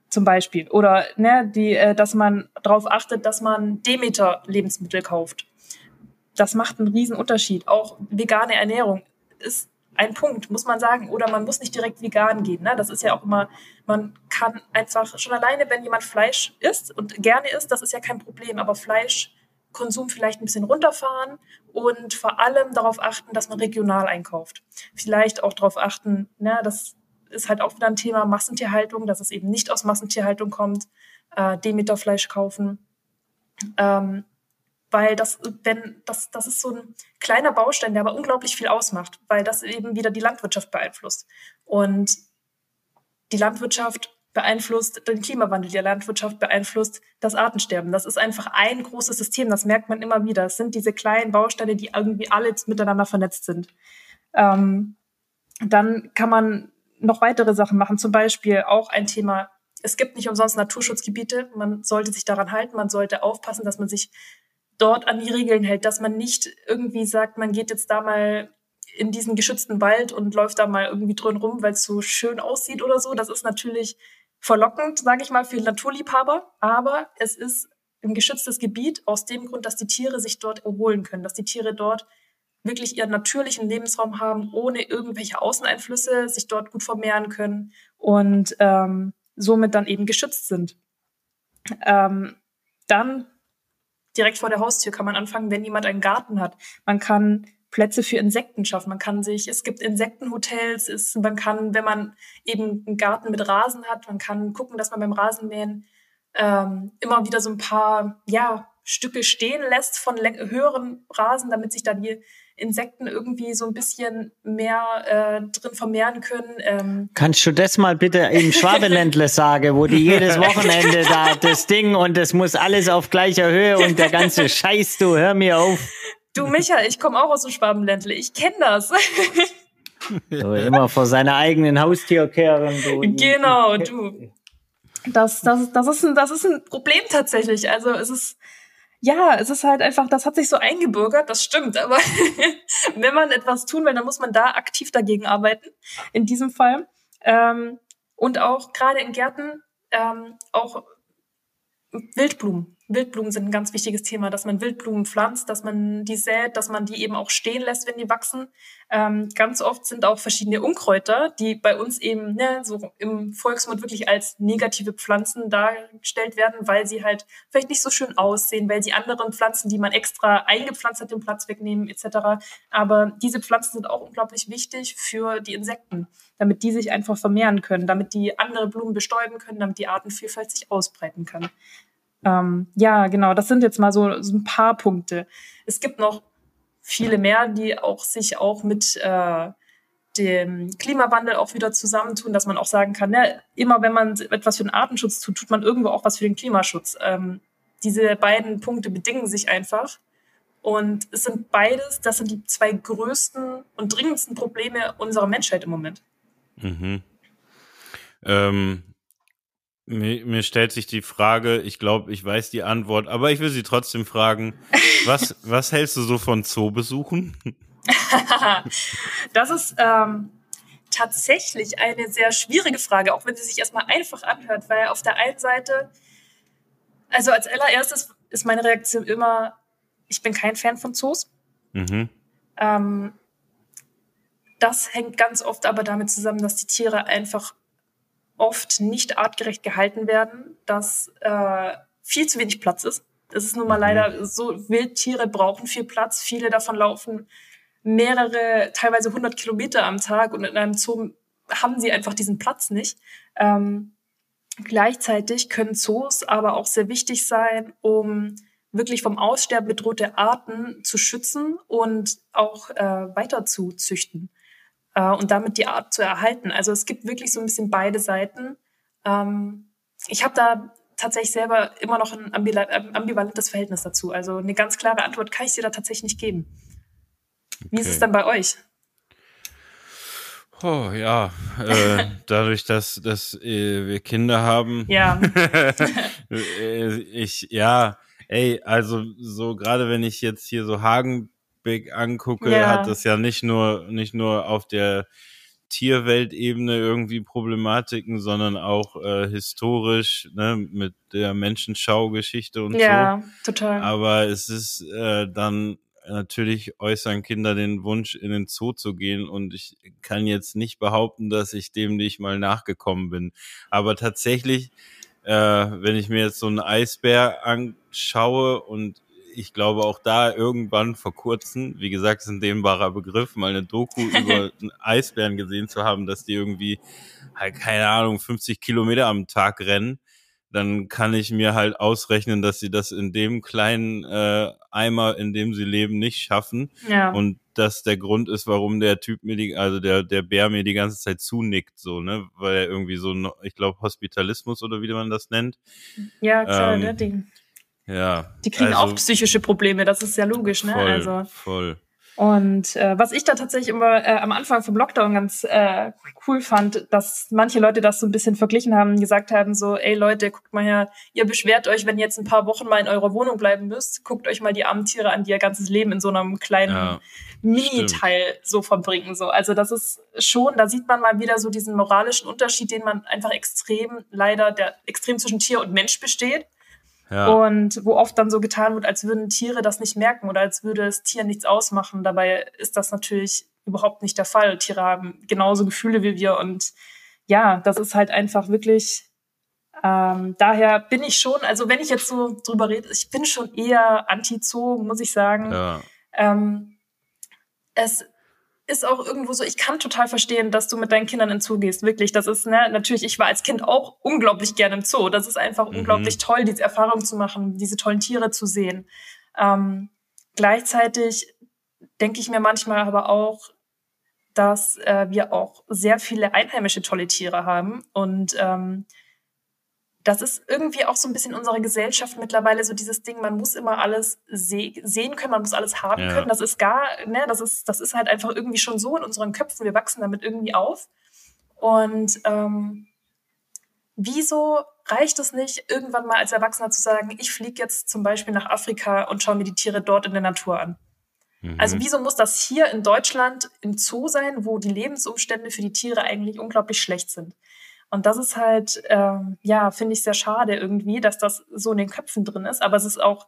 zum Beispiel. Oder ne, die, äh, dass man darauf achtet, dass man Demeter-Lebensmittel kauft. Das macht einen riesen Unterschied. Auch vegane Ernährung ist ein Punkt, muss man sagen. Oder man muss nicht direkt vegan gehen. Ne? Das ist ja auch immer, man kann einfach schon alleine, wenn jemand Fleisch isst und gerne isst, das ist ja kein Problem. Aber Fleischkonsum vielleicht ein bisschen runterfahren und vor allem darauf achten, dass man regional einkauft. Vielleicht auch darauf achten, ne, das ist halt auch wieder ein Thema Massentierhaltung, dass es eben nicht aus Massentierhaltung kommt, äh, Demeterfleisch kaufen. Ähm, weil das, wenn, das, das ist so ein kleiner Baustein, der aber unglaublich viel ausmacht, weil das eben wieder die Landwirtschaft beeinflusst. Und die Landwirtschaft beeinflusst den Klimawandel, die Landwirtschaft beeinflusst das Artensterben. Das ist einfach ein großes System, das merkt man immer wieder. Es sind diese kleinen Bausteine, die irgendwie alle miteinander vernetzt sind. Ähm, dann kann man noch weitere Sachen machen, zum Beispiel auch ein Thema, es gibt nicht umsonst Naturschutzgebiete, man sollte sich daran halten, man sollte aufpassen, dass man sich dort an die Regeln hält, dass man nicht irgendwie sagt, man geht jetzt da mal in diesen geschützten Wald und läuft da mal irgendwie drin rum, weil es so schön aussieht oder so. Das ist natürlich verlockend, sage ich mal, für Naturliebhaber, aber es ist ein geschütztes Gebiet aus dem Grund, dass die Tiere sich dort erholen können, dass die Tiere dort wirklich ihren natürlichen Lebensraum haben, ohne irgendwelche Außeneinflüsse, sich dort gut vermehren können und ähm, somit dann eben geschützt sind. Ähm, dann direkt vor der Haustür kann man anfangen, wenn jemand einen Garten hat. Man kann Plätze für Insekten schaffen. Man kann sich, es gibt Insektenhotels, es, man kann, wenn man eben einen Garten mit Rasen hat, man kann gucken, dass man beim Rasenmähen ähm, immer wieder so ein paar ja, Stücke stehen lässt von höheren Rasen, damit sich da die Insekten irgendwie so ein bisschen mehr äh, drin vermehren können. Ähm. Kannst du das mal bitte im Schwabeländle sagen, wo die jedes [LAUGHS] Wochenende da das Ding und es muss alles auf gleicher Höhe und der ganze Scheiß, du hör mir auf. Du Micha, ich komme auch aus dem Schwabenländle, ich kenne das. [LAUGHS] So, immer vor seiner eigenen Haustür kehren. Du. Genau, du. Das, das, das, ist ein, das ist ein Problem tatsächlich. Also es ist, ja, es ist halt einfach, das hat sich so eingebürgert, das stimmt. Aber [LAUGHS] wenn man etwas tun will, dann muss man da aktiv dagegen arbeiten. In diesem Fall. Ähm, und auch gerade in Gärten ähm, auch Wildblumen. Wildblumen sind ein ganz wichtiges Thema, dass man Wildblumen pflanzt, dass man die sät, dass man die eben auch stehen lässt, wenn die wachsen. Ähm, ganz oft sind auch verschiedene Unkräuter, die bei uns eben ne, so im Volksmund wirklich als negative Pflanzen dargestellt werden, weil sie halt vielleicht nicht so schön aussehen, weil sie anderen Pflanzen, die man extra eingepflanzt hat, den Platz wegnehmen etc. Aber diese Pflanzen sind auch unglaublich wichtig für die Insekten, damit die sich einfach vermehren können, damit die andere Blumen bestäuben können, damit die Artenvielfalt sich ausbreiten kann. Ähm, ja, genau, das sind jetzt mal so, so ein paar Punkte. Es gibt noch viele mehr, die auch sich auch mit äh, dem Klimawandel auch wieder zusammentun, dass man auch sagen kann, ne, immer wenn man etwas für den Artenschutz tut, tut man irgendwo auch was für den Klimaschutz. Ähm, diese beiden Punkte bedingen sich einfach. Und es sind beides, das sind die zwei größten und dringendsten Probleme unserer Menschheit im Moment. Mhm. Ähm, mir, mir stellt sich die Frage, ich glaube, ich weiß die Antwort, aber ich will sie trotzdem fragen. [LAUGHS] Was, was hältst du so von Zoobesuchen? [LAUGHS] das ist ähm, tatsächlich eine sehr schwierige Frage, auch wenn sie sich erstmal einfach anhört, weil auf der einen Seite, also als allererstes ist meine Reaktion immer, ich bin kein Fan von Zoos. Mhm. Ähm, das hängt ganz oft aber damit zusammen, dass die Tiere einfach oft nicht artgerecht gehalten werden, dass äh, viel zu wenig Platz ist. Das ist nun mal mhm. leider so, Wildtiere brauchen viel Platz. Viele davon laufen mehrere, teilweise 100 Kilometer am Tag und in einem Zoo haben sie einfach diesen Platz nicht. Ähm, gleichzeitig können Zoos aber auch sehr wichtig sein, um wirklich vom Aussterben bedrohte Arten zu schützen und auch äh, weiter zu züchten äh, und damit die Art zu erhalten. Also es gibt wirklich so ein bisschen beide Seiten. Ähm, ich habe da tatsächlich selber immer noch ein ambivalentes Verhältnis dazu. Also eine ganz klare Antwort kann ich dir da tatsächlich nicht geben. Wie okay. ist es dann bei euch? Oh ja, äh, [LAUGHS] dadurch, dass, dass äh, wir Kinder haben. Ja. [LAUGHS] Äh, ich, ja, ey, also so gerade wenn ich jetzt hier so Hagen Big angucke, ja. hat das ja nicht nur, nicht nur auf der Tierweltebene irgendwie Problematiken, sondern auch äh, historisch, ne, mit der Menschenschaugeschichte und ja, so. Ja, total. Aber es ist äh, dann natürlich äußern Kinder den Wunsch, in den Zoo zu gehen und ich kann jetzt nicht behaupten, dass ich dem nicht mal nachgekommen bin. Aber tatsächlich, äh, wenn ich mir jetzt so einen Eisbär anschaue und ich glaube auch da irgendwann vor kurzem, wie gesagt, ist ein dehnbarer Begriff, mal eine Doku [LAUGHS] über einen Eisbären gesehen zu haben, dass die irgendwie, halt, keine Ahnung, 50 Kilometer am Tag rennen dann kann ich mir halt ausrechnen, dass sie das in dem kleinen äh, Eimer, in dem sie leben, nicht schaffen. Ja. Und dass der Grund ist, warum der Typ mir die, also der, der Bär mir die ganze Zeit zunickt, so, ne? Weil er irgendwie so, ich glaube, Hospitalismus oder wie man das nennt. Ja, klar, ähm, der Ding. Ja. Die kriegen also, auch psychische Probleme, das ist ja logisch, ne? Voll, also. voll. Und äh, was ich da tatsächlich immer äh, am Anfang vom Lockdown ganz äh, cool fand, dass manche Leute das so ein bisschen verglichen haben, gesagt haben so, ey Leute, guckt mal her, ihr beschwert euch, wenn ihr jetzt ein paar Wochen mal in eurer Wohnung bleiben müsst, guckt euch mal die armen Tiere an, die ihr ganzes Leben in so einem kleinen ja, Mini-Teil so verbringen. So. Also das ist schon, da sieht man mal wieder so diesen moralischen Unterschied, den man einfach extrem, leider, der extrem zwischen Tier und Mensch besteht. Ja. Und wo oft dann so getan wird, als würden Tiere das nicht merken oder als würde es Tieren nichts ausmachen. Dabei ist das natürlich überhaupt nicht der Fall. Tiere haben genauso Gefühle wie wir und ja, das ist halt einfach wirklich. Ähm, daher bin ich schon, also wenn ich jetzt so drüber rede, ich bin schon eher anti-Zoo, muss ich sagen. Ja. Ähm, es ist auch irgendwo so, ich kann total verstehen, dass du mit deinen Kindern in den Zoo gehst. Wirklich, das ist, ne, natürlich, ich war als Kind auch unglaublich gerne im Zoo. Das ist einfach mhm. unglaublich toll, diese Erfahrung zu machen, diese tollen Tiere zu sehen. Ähm, gleichzeitig denke ich mir manchmal aber auch, dass äh, wir auch sehr viele einheimische tolle Tiere haben und ähm, das ist irgendwie auch so ein bisschen unserer Gesellschaft mittlerweile so dieses Ding, man muss immer alles se sehen können, man muss alles haben ja. können. Das ist gar, ne, das ist, das ist halt einfach irgendwie schon so in unseren Köpfen. Wir wachsen damit irgendwie auf. Und ähm, wieso reicht es nicht, irgendwann mal als Erwachsener zu sagen, ich fliege jetzt zum Beispiel nach Afrika und schaue mir die Tiere dort in der Natur an? Mhm. Also wieso muss das hier in Deutschland im Zoo sein, wo die Lebensumstände für die Tiere eigentlich unglaublich schlecht sind? Und das ist halt, ähm, ja, finde ich sehr schade irgendwie, dass das so in den Köpfen drin ist. Aber es ist auch,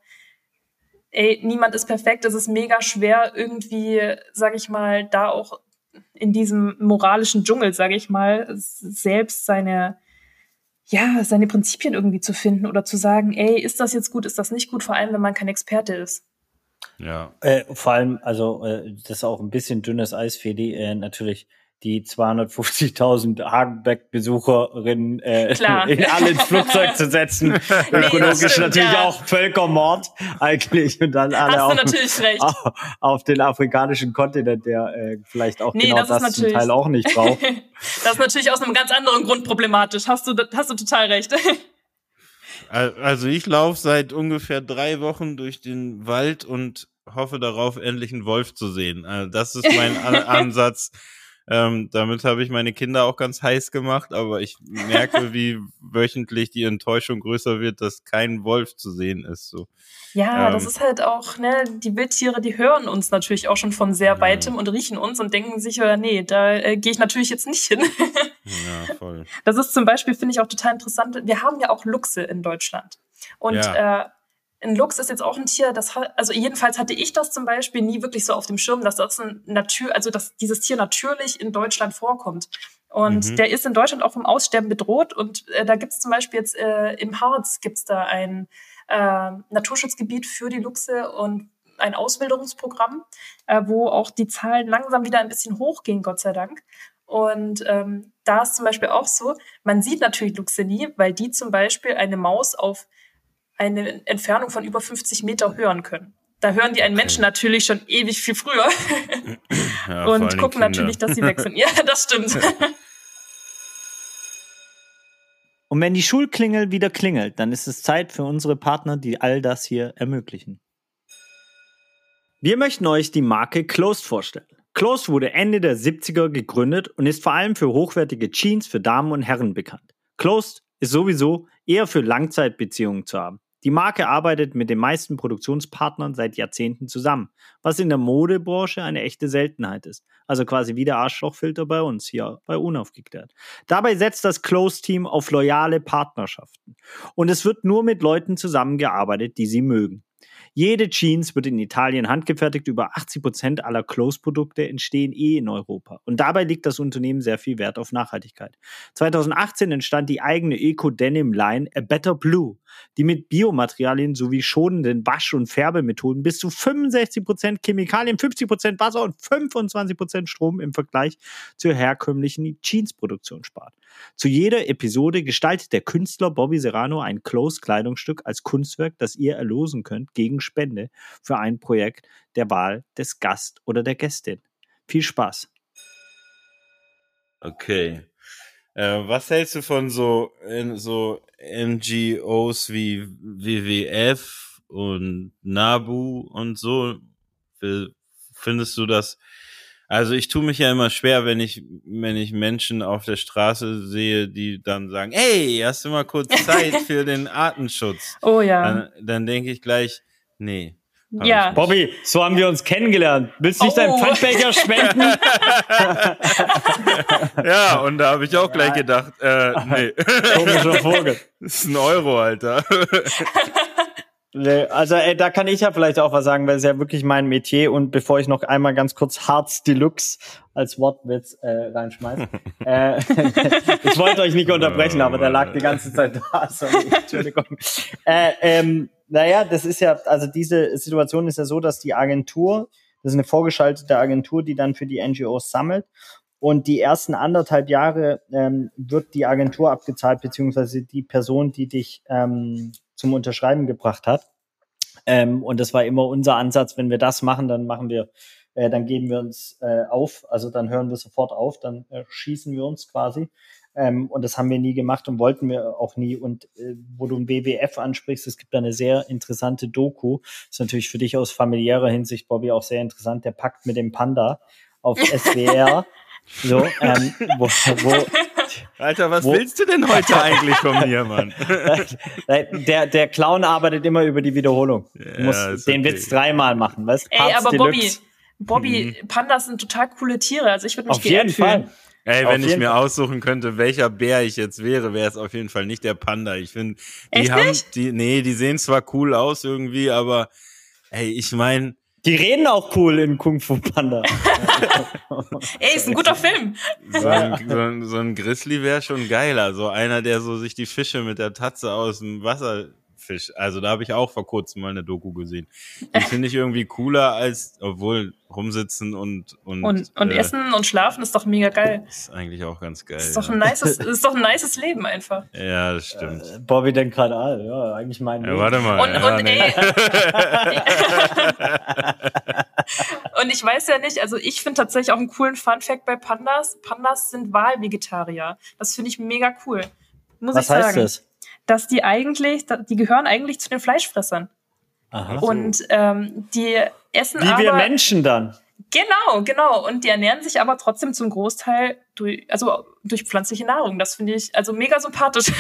ey, niemand ist perfekt. Es ist mega schwer, irgendwie, sag ich mal, da auch in diesem moralischen Dschungel, sag ich mal, selbst seine, ja, seine Prinzipien irgendwie zu finden oder zu sagen, ey, ist das jetzt gut, ist das nicht gut, vor allem wenn man kein Experte ist. Ja. Äh, vor allem, also äh, das ist auch ein bisschen dünnes Eis, Fedi, äh, natürlich die 250.000 Hagenbeck-Besucherinnen äh, in alle ins Flugzeug zu setzen. [LAUGHS] Ökologisch stimmt, natürlich ja. auch Völkermord eigentlich und dann alle auf, auf, auf, den afrikanischen Kontinent, der äh, vielleicht auch nee, genau das, das zum Teil auch nicht braucht. [LAUGHS] das ist natürlich aus einem ganz anderen Grund problematisch. Hast du, hast du total recht. [LAUGHS] also ich laufe seit ungefähr drei Wochen durch den Wald und hoffe darauf, endlich einen Wolf zu sehen. Also das ist mein Ansatz. Ähm, damit habe ich meine Kinder auch ganz heiß gemacht, aber ich merke, [LAUGHS] wie wöchentlich die Enttäuschung größer wird, dass kein Wolf zu sehen ist. So. Ja, ähm, das ist halt auch, ne, die Wildtiere, die hören uns natürlich auch schon von sehr weitem ja. und riechen uns und denken sich, oder nee, da äh, gehe ich natürlich jetzt nicht hin. [LAUGHS] ja, voll. Das ist zum Beispiel, finde ich auch total interessant. Wir haben ja auch Luchse in Deutschland. Und ja. äh, ein Luchs ist jetzt auch ein Tier, das hat, also jedenfalls hatte ich das zum Beispiel nie wirklich so auf dem Schirm, dass das ein Natur, also dass dieses Tier natürlich in Deutschland vorkommt. Und mhm. der ist in Deutschland auch vom Aussterben bedroht. Und äh, da gibt es zum Beispiel jetzt äh, im Harz gibt's da ein äh, Naturschutzgebiet für die Luchse und ein Auswilderungsprogramm, äh, wo auch die Zahlen langsam wieder ein bisschen hochgehen, Gott sei Dank. Und ähm, da ist zum Beispiel auch so, man sieht natürlich Luchse nie, weil die zum Beispiel eine Maus auf eine Entfernung von über 50 Meter hören können. Da hören die einen okay. Menschen natürlich schon ewig viel früher ja, [LAUGHS] und gucken natürlich, dass sie weg sind. [LAUGHS] Ja, das stimmt. Und wenn die Schulklingel wieder klingelt, dann ist es Zeit für unsere Partner, die all das hier ermöglichen. Wir möchten euch die Marke Closed vorstellen. Closed wurde Ende der 70er gegründet und ist vor allem für hochwertige Jeans für Damen und Herren bekannt. Closed ist sowieso eher für Langzeitbeziehungen zu haben. Die Marke arbeitet mit den meisten Produktionspartnern seit Jahrzehnten zusammen, was in der Modebranche eine echte Seltenheit ist. Also quasi wie der Arschlochfilter bei uns hier bei Unaufgeklärt. Dabei setzt das Close-Team auf loyale Partnerschaften. Und es wird nur mit Leuten zusammengearbeitet, die sie mögen. Jede Jeans wird in Italien handgefertigt. Über 80 Prozent aller Close-Produkte entstehen eh in Europa. Und dabei liegt das Unternehmen sehr viel Wert auf Nachhaltigkeit. 2018 entstand die eigene Eco-Denim-Line A Better Blue, die mit Biomaterialien sowie schonenden Wasch- und Färbemethoden bis zu 65 Prozent Chemikalien, 50 Prozent Wasser und 25 Prozent Strom im Vergleich zur herkömmlichen Jeans-Produktion spart. Zu jeder Episode gestaltet der Künstler Bobby Serrano ein Close-Kleidungsstück als Kunstwerk, das ihr erlosen könnt gegen Spende für ein Projekt der Wahl des Gast oder der Gästin. Viel Spaß. Okay. Äh, was hältst du von so, in, so NGOs wie WWF und NABU und so? Findest du das? Also ich tue mich ja immer schwer, wenn ich, wenn ich Menschen auf der Straße sehe, die dann sagen, hey, hast du mal kurz Zeit [LAUGHS] für den Artenschutz? Oh ja. Dann, dann denke ich gleich, nee. Ja. Bobby, so haben wir uns kennengelernt. Willst du nicht Oh. deinen Pfandbecher spenden? [LAUGHS] [LAUGHS] Ja, und da habe ich auch gleich gedacht, äh, nee. Komischer Vogel. [LAUGHS] Das ist ein Euro, Alter. Nee, Also ey, da kann ich ja vielleicht auch was sagen, weil es ja wirklich mein Metier und bevor ich noch einmal ganz kurz Harz Deluxe als Wortwitz äh, reinschmeiß. äh, ich wollte euch nicht unterbrechen, aber der lag die ganze Zeit da. Sorry, Entschuldigung. Äh, ähm, naja, das ist ja, also diese Situation ist ja so, dass die Agentur, das ist eine vorgeschaltete Agentur, die dann für die NGOs sammelt. Und die ersten anderthalb Jahre ähm, wird die Agentur abgezahlt, beziehungsweise die Person, die dich ähm, zum Unterschreiben gebracht hat. Ähm, und das war immer unser Ansatz, wenn wir das machen, dann machen wir, äh, dann geben wir uns äh, auf, also dann hören wir sofort auf, dann äh, schießen wir uns quasi. Ähm, und das haben wir nie gemacht und wollten wir auch nie. Und äh, wo du ein WWF ansprichst, es gibt da eine sehr interessante Doku. Ist natürlich für dich aus familiärer Hinsicht, Bobby, auch sehr interessant. Der Pakt mit dem Panda auf [LAUGHS] SWR. so, ähm, wo, wo, Alter, was Wo- willst du denn heute eigentlich von mir, Mann? [LAUGHS] der, der Clown arbeitet immer über die Wiederholung. Du Ja, musst den okay. Witz dreimal machen, weißt Ey, Harz aber Bobby, Deluxe. Bobby, Pandas sind total coole Tiere. Also ich würde mich Auf jeden geehrt fühlen. Fall. Ey, Auf wenn ich mir Fall. aussuchen könnte, welcher Bär ich jetzt wäre, wäre es auf jeden Fall nicht der Panda. Ich finde, die Echt haben, nicht? die, nee, die sehen zwar cool aus irgendwie, aber ey, ich meine, Die reden auch cool in Kung Fu Panda. [LAUGHS] Ey, ist ein guter Film. so ein, so ein, so ein Grizzly wäre schon geiler. So einer, der so sich die Fische mit der Tatze aus dem Wasser fischt. Also da habe ich auch vor kurzem mal eine Doku gesehen. Die finde ich irgendwie cooler als, obwohl rumsitzen und und, Und, und äh, Essen und Schlafen ist doch mega geil. ist eigentlich auch ganz geil. Ist doch ja. ein nices, [LAUGHS] ist doch ein nices Leben einfach. ja, das stimmt. Bobby denkt gerade, ah, ja, eigentlich mein Ja, Leben. warte mal. Und, ja, und nee. ey. [LAUGHS] und ich weiß ja nicht, also ich finde tatsächlich auch einen coolen Fun-Fact bei Pandas. Pandas sind Wahlvegetarier. Das finde ich mega cool. Muss Was ich sagen. heißt das? Dass die eigentlich, die gehören eigentlich zu den Fleischfressern. Aha. Und ähm, die essen Wie aber. wir Menschen dann. Genau, genau. Und die ernähren sich aber trotzdem zum Großteil durch, also durch pflanzliche Nahrung. Das finde ich also mega sympathisch. [LAUGHS]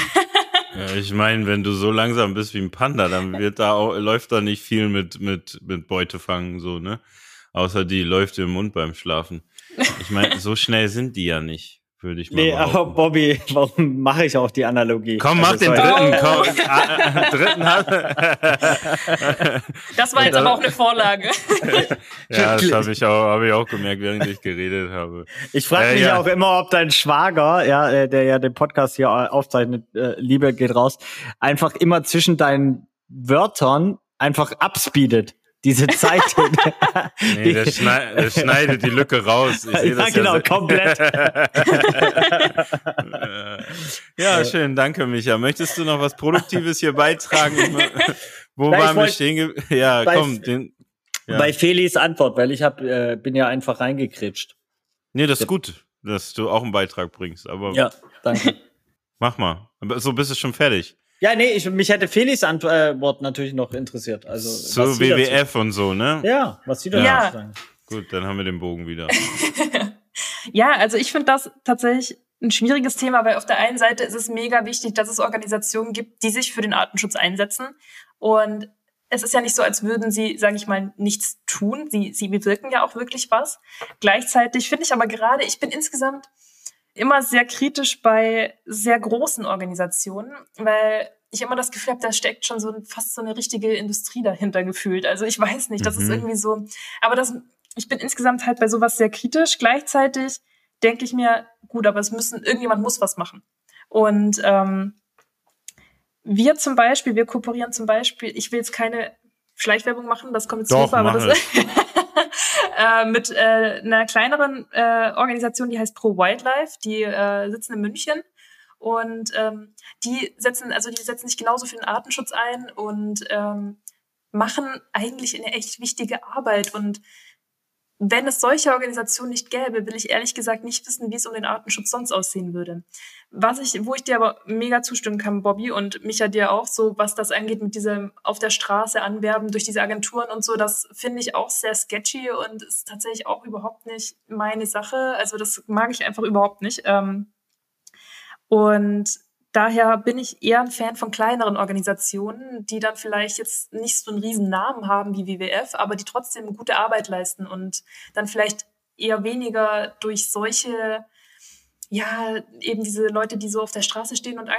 Ja, ich meine, wenn du so langsam bist wie ein Panda, dann wird da auch, läuft da nicht viel mit, mit, mit Beutefangen, so, ne? Außer die läuft im Mund beim Schlafen. Ich meine, so schnell sind die ja nicht, würde ich mal Nee, aber behaupten. Bobby, [LAUGHS] warum mache ich auch die Analogie? Komm, mach Also, den sorry. dritten, Oh. [LAUGHS] komm. Ah, äh, dritten hat. [LAUGHS] Das war jetzt aber auch eine Vorlage. ja, das habe ich auch, habe ich auch gemerkt, während ich geredet habe. Ich frage Ja, mich ja. auch immer, ob dein Schwager, ja, äh, der ja den Podcast hier äh, aufzeichnet, äh, Liebe geht raus, einfach immer zwischen deinen Wörtern einfach abspeedet. Diese Zeit. [LAUGHS] Nee, der, [LAUGHS] schnei der schneidet die Lücke raus. Ich sehe ja, das genau, [LAUGHS] ja, komplett. ja, schön, danke, Micha. Möchtest du noch was Produktives hier beitragen? Wo ich waren wir stehen? Ja, bei- komm, den. Ja. Bei Felis Antwort, weil ich hab, äh, bin ja einfach reingekritscht. Nee, das ist gut, dass du auch einen Beitrag bringst, aber Ja, danke. mach mal. Aber So bist du schon fertig. Ja, nee, ich, mich hätte Felis Antwort natürlich noch interessiert. Also, Zu was sie dazu- WWF und so, ne? Ja, was sie da Ja. sagen. Gut, dann haben wir den Bogen wieder. [LAUGHS] Ja, also ich finde das tatsächlich ein schwieriges Thema, weil auf der einen Seite ist es mega wichtig, dass es Organisationen gibt, die sich für den Artenschutz einsetzen. Und es ist ja nicht so, als würden sie, sage ich mal, nichts tun. Sie, sie bewirken ja auch wirklich was. Gleichzeitig finde ich aber gerade, ich bin insgesamt immer sehr kritisch bei sehr großen Organisationen, weil ich immer das Gefühl habe, da steckt schon so fast so eine richtige Industrie dahinter gefühlt. Also ich weiß nicht, das mhm. ist irgendwie so, aber das, ich bin insgesamt halt bei sowas sehr kritisch. Gleichzeitig denke ich mir, gut, aber es müssen, irgendjemand muss was machen. Und ähm, wir zum Beispiel, wir kooperieren zum Beispiel, ich will jetzt keine Schleichwerbung machen, das kommt jetzt Doch, aber das [LAUGHS] äh, mit äh, einer kleineren äh, Organisation, die heißt Pro Wildlife, die äh, sitzen in München. Und ähm, die setzen, also die setzen sich genauso für den Artenschutz ein und ähm, machen eigentlich eine echt wichtige Arbeit. Und wenn es solche Organisationen nicht gäbe, will ich ehrlich gesagt nicht wissen, wie es um den Artenschutz sonst aussehen würde. Was ich, wo ich dir aber mega zustimmen kann, Bobby und Micha dir auch, so was das angeht mit diesem auf der Straße anwerben durch diese Agenturen und so, das finde ich auch sehr sketchy und ist tatsächlich auch überhaupt nicht meine Sache. Also das mag ich einfach überhaupt nicht. Ähm, und daher bin ich eher ein Fan von kleineren Organisationen, die dann vielleicht jetzt nicht so einen riesen Namen haben wie WWF, aber die trotzdem gute Arbeit leisten und dann vielleicht eher weniger durch solche, ja, eben diese Leute, die so auf der Straße stehen und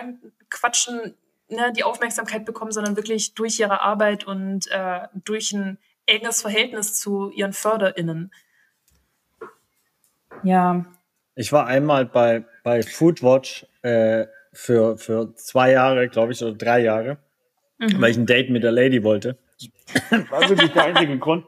quatschen, ne, die Aufmerksamkeit bekommen, sondern wirklich durch ihre Arbeit und äh, durch ein enges Verhältnis zu ihren FörderInnen. Ja. Ich war einmal bei, bei Foodwatch äh, für, für zwei Jahre, glaube ich, oder drei Jahre, mhm. weil ich ein Date mit der Lady wollte. war wirklich der einzige Grund.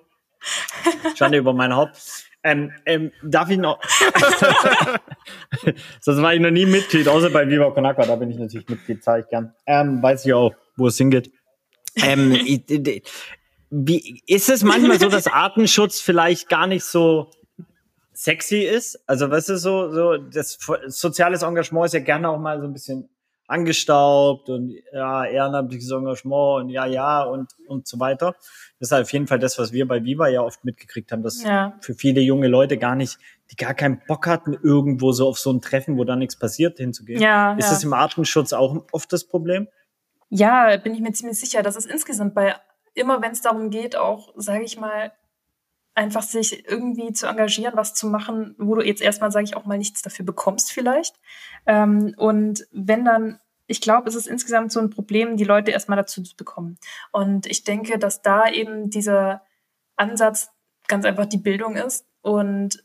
Schande über mein Haupt. Ähm, ähm, darf ich noch? [LAUGHS] Sonst war ich noch nie Mitglied, außer bei Viva Con Agua, da bin ich natürlich Mitglied, zahle ich gern. Ähm, weiß ich auch, wo es hingeht. Ähm, [LAUGHS] wie, ist es manchmal so, dass Artenschutz vielleicht gar nicht so sexy ist. Also, weißt du, so, so, das soziales Engagement ist ja gerne auch mal so ein bisschen angestaubt und ja, ehrenamtliches Engagement und ja, ja und, und so weiter. Das ist halt auf jeden Fall das, was wir bei Viva ja oft mitgekriegt haben, dass ja. für viele junge Leute gar nicht, die gar keinen Bock hatten, irgendwo so auf so ein Treffen, wo da nichts passiert, hinzugehen. Ja, ist ja. das im Artenschutz auch oft das Problem? Ja, bin ich mir ziemlich sicher. Das ist insgesamt bei, immer wenn es darum geht, auch, sage ich mal, einfach sich irgendwie zu engagieren, was zu machen, wo du jetzt erstmal, sage ich auch mal, nichts dafür bekommst vielleicht. Ähm, und wenn dann, ich glaube, es ist insgesamt so ein Problem, die Leute erstmal dazu zu bekommen. Und ich denke, dass da eben dieser Ansatz ganz einfach die Bildung ist und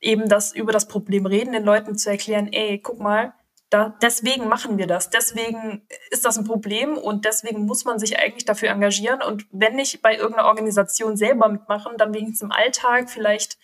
eben das über das Problem reden, den Leuten zu erklären, ey, guck mal, da, deswegen machen wir das. Deswegen ist das ein Problem und deswegen muss man sich eigentlich dafür engagieren. Und wenn nicht bei irgendeiner Organisation selber mitmachen, dann wenigstens im Alltag vielleicht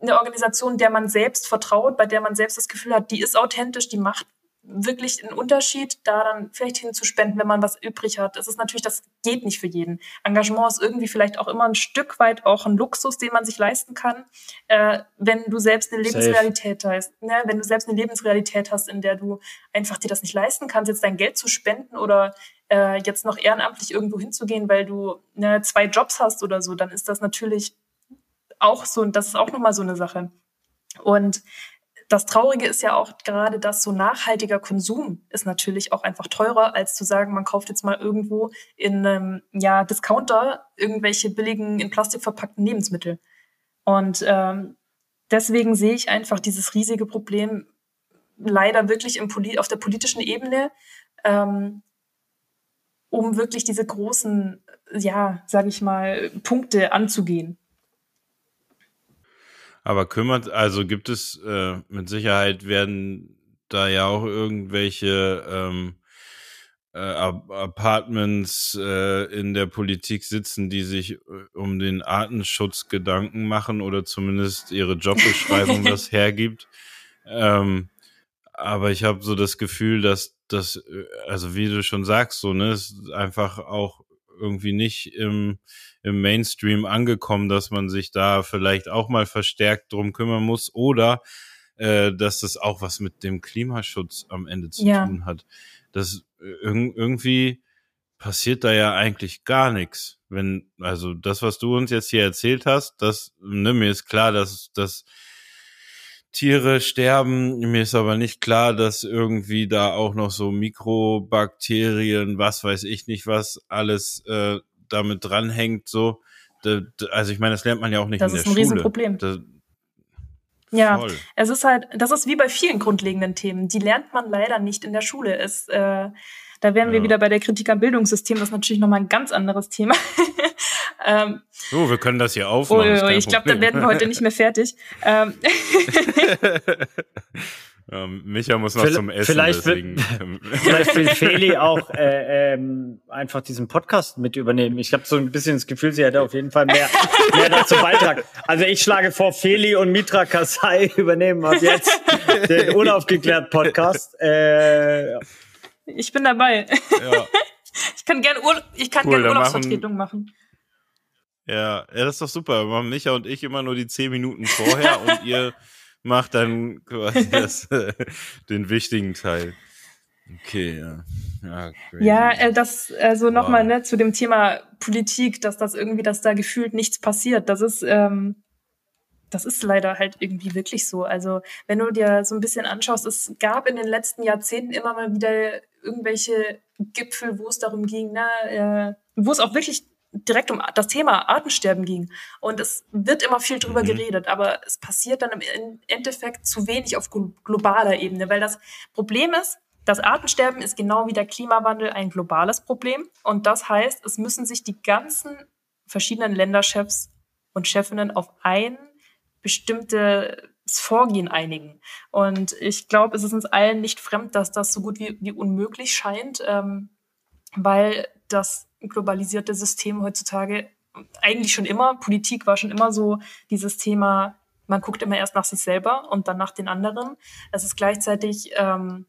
eine Organisation, der man selbst vertraut, bei der man selbst das Gefühl hat, die ist authentisch, die macht wirklich einen Unterschied, da dann vielleicht hinzuspenden, wenn man was übrig hat. Das ist natürlich, das geht nicht für jeden. Engagement ist irgendwie vielleicht auch immer ein Stück weit auch ein Luxus, den man sich leisten kann, äh, wenn du selbst eine Lebensrealität Safe. hast. Ne? Wenn du selbst eine Lebensrealität hast, in der du einfach dir das nicht leisten kannst, jetzt dein Geld zu spenden oder äh, jetzt noch ehrenamtlich irgendwo hinzugehen, weil du ne, zwei Jobs hast oder so, dann ist das natürlich auch so, und das ist auch nochmal so eine Sache. Und das Traurige ist ja auch gerade, dass so nachhaltiger Konsum ist natürlich auch einfach teurer, als zu sagen, man kauft jetzt mal irgendwo in einem ja, Discounter irgendwelche billigen, in Plastik verpackten Lebensmittel. Und ähm, deswegen sehe ich einfach dieses riesige Problem leider wirklich im Poli auf der politischen Ebene, ähm, um wirklich diese großen, ja, sage ich mal, Punkte anzugehen. Aber kümmert, also gibt es äh, mit Sicherheit werden da ja auch irgendwelche ähm, äh, Apartments äh, in der Politik sitzen, die sich äh, um den Artenschutz Gedanken machen oder zumindest ihre Jobbeschreibung [LAUGHS] das hergibt. Ähm, aber ich habe so das Gefühl, dass das, äh, also wie du schon sagst, so, ne, ist einfach auch irgendwie nicht im, im Mainstream angekommen, dass man sich da vielleicht auch mal verstärkt drum kümmern muss oder äh, dass das auch was mit dem Klimaschutz am Ende zu ja. tun hat. Das äh, irg irgendwie passiert da ja eigentlich gar nichts. Wenn, also das, was du uns jetzt hier erzählt hast, das, ne, mir ist klar, dass, dass Tiere sterben. Mir ist aber nicht klar, dass irgendwie da auch noch so Mikrobakterien, was weiß ich nicht, was alles äh, damit dranhängt. So, also ich meine, das lernt man ja auch nicht das in der Schule. Das ist ein Riesenproblem. Das, ja, voll. es ist halt, das ist wie bei vielen grundlegenden Themen. Die lernt man leider nicht in der Schule. Es, äh, Da wären ja. wir wieder bei der Kritik am Bildungssystem. Das ist natürlich nochmal ein ganz anderes Thema. [LAUGHS] ähm, oh, wir können das hier aufmachen. Oh, oh, ich glaube, dann werden wir heute nicht mehr fertig. Ähm, [LAUGHS] [LAUGHS] ähm, Micha muss noch zum Essen. Vielleicht, deswegen. Will, [LAUGHS] vielleicht will Feli auch äh, ähm, einfach diesen Podcast mit übernehmen. Ich habe so ein bisschen das Gefühl, sie hätte auf jeden Fall mehr, mehr dazu beitragen. Also ich schlage vor, Feli und Mitra Kasai [LAUGHS] übernehmen ab jetzt den unaufgeklärt Podcast. Äh, ich bin dabei. Ja. [LAUGHS] ich kann gerne Ur ich kann cool, gern Urlaubsvertretung machen. Ja, ja, das ist doch super. Wir machen Micha und ich immer nur die zehn Minuten vorher und ihr macht dann quasi [LAUGHS] das, den wichtigen Teil. Okay, ja. Ja, ja äh, das, also nochmal, wow. ne, zu dem Thema Politik, dass das irgendwie, dass da gefühlt nichts passiert. Das ist, ähm, das ist leider halt irgendwie wirklich so. Also, wenn du dir so ein bisschen anschaust, es gab in den letzten Jahrzehnten immer mal wieder irgendwelche Gipfel, wo es darum ging, na, äh, wo es auch wirklich direkt um das Thema Artensterben ging. Und es wird immer viel drüber mhm. geredet, aber es passiert dann im Endeffekt zu wenig auf globaler Ebene, weil das Problem ist, das Artensterben ist genau wie der Klimawandel ein globales Problem. Und das heißt, es müssen sich die ganzen verschiedenen Länderchefs und Chefinnen auf ein bestimmtes Vorgehen einigen. Und ich glaube, es ist uns allen nicht fremd, dass das so gut wie, wie unmöglich scheint, ähm, weil das globalisierte System heutzutage eigentlich schon immer, Politik war schon immer so dieses Thema, man guckt immer erst nach sich selber und dann nach den anderen. Es ist gleichzeitig ähm,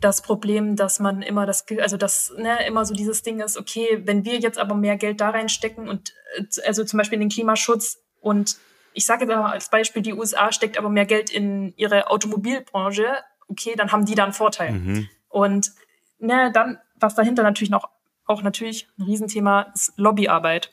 das Problem, dass man immer das, also das ne, immer so dieses Ding ist, okay, wenn wir jetzt aber mehr Geld da reinstecken und äh, also zum Beispiel in den Klimaschutz und ich sage jetzt mal als Beispiel, die USA steckt aber mehr Geld in ihre Automobilbranche, okay, dann haben die da einen Vorteil. Mhm. Und ne, dann, was dahinter natürlich noch auch natürlich ein Riesenthema ist Lobbyarbeit.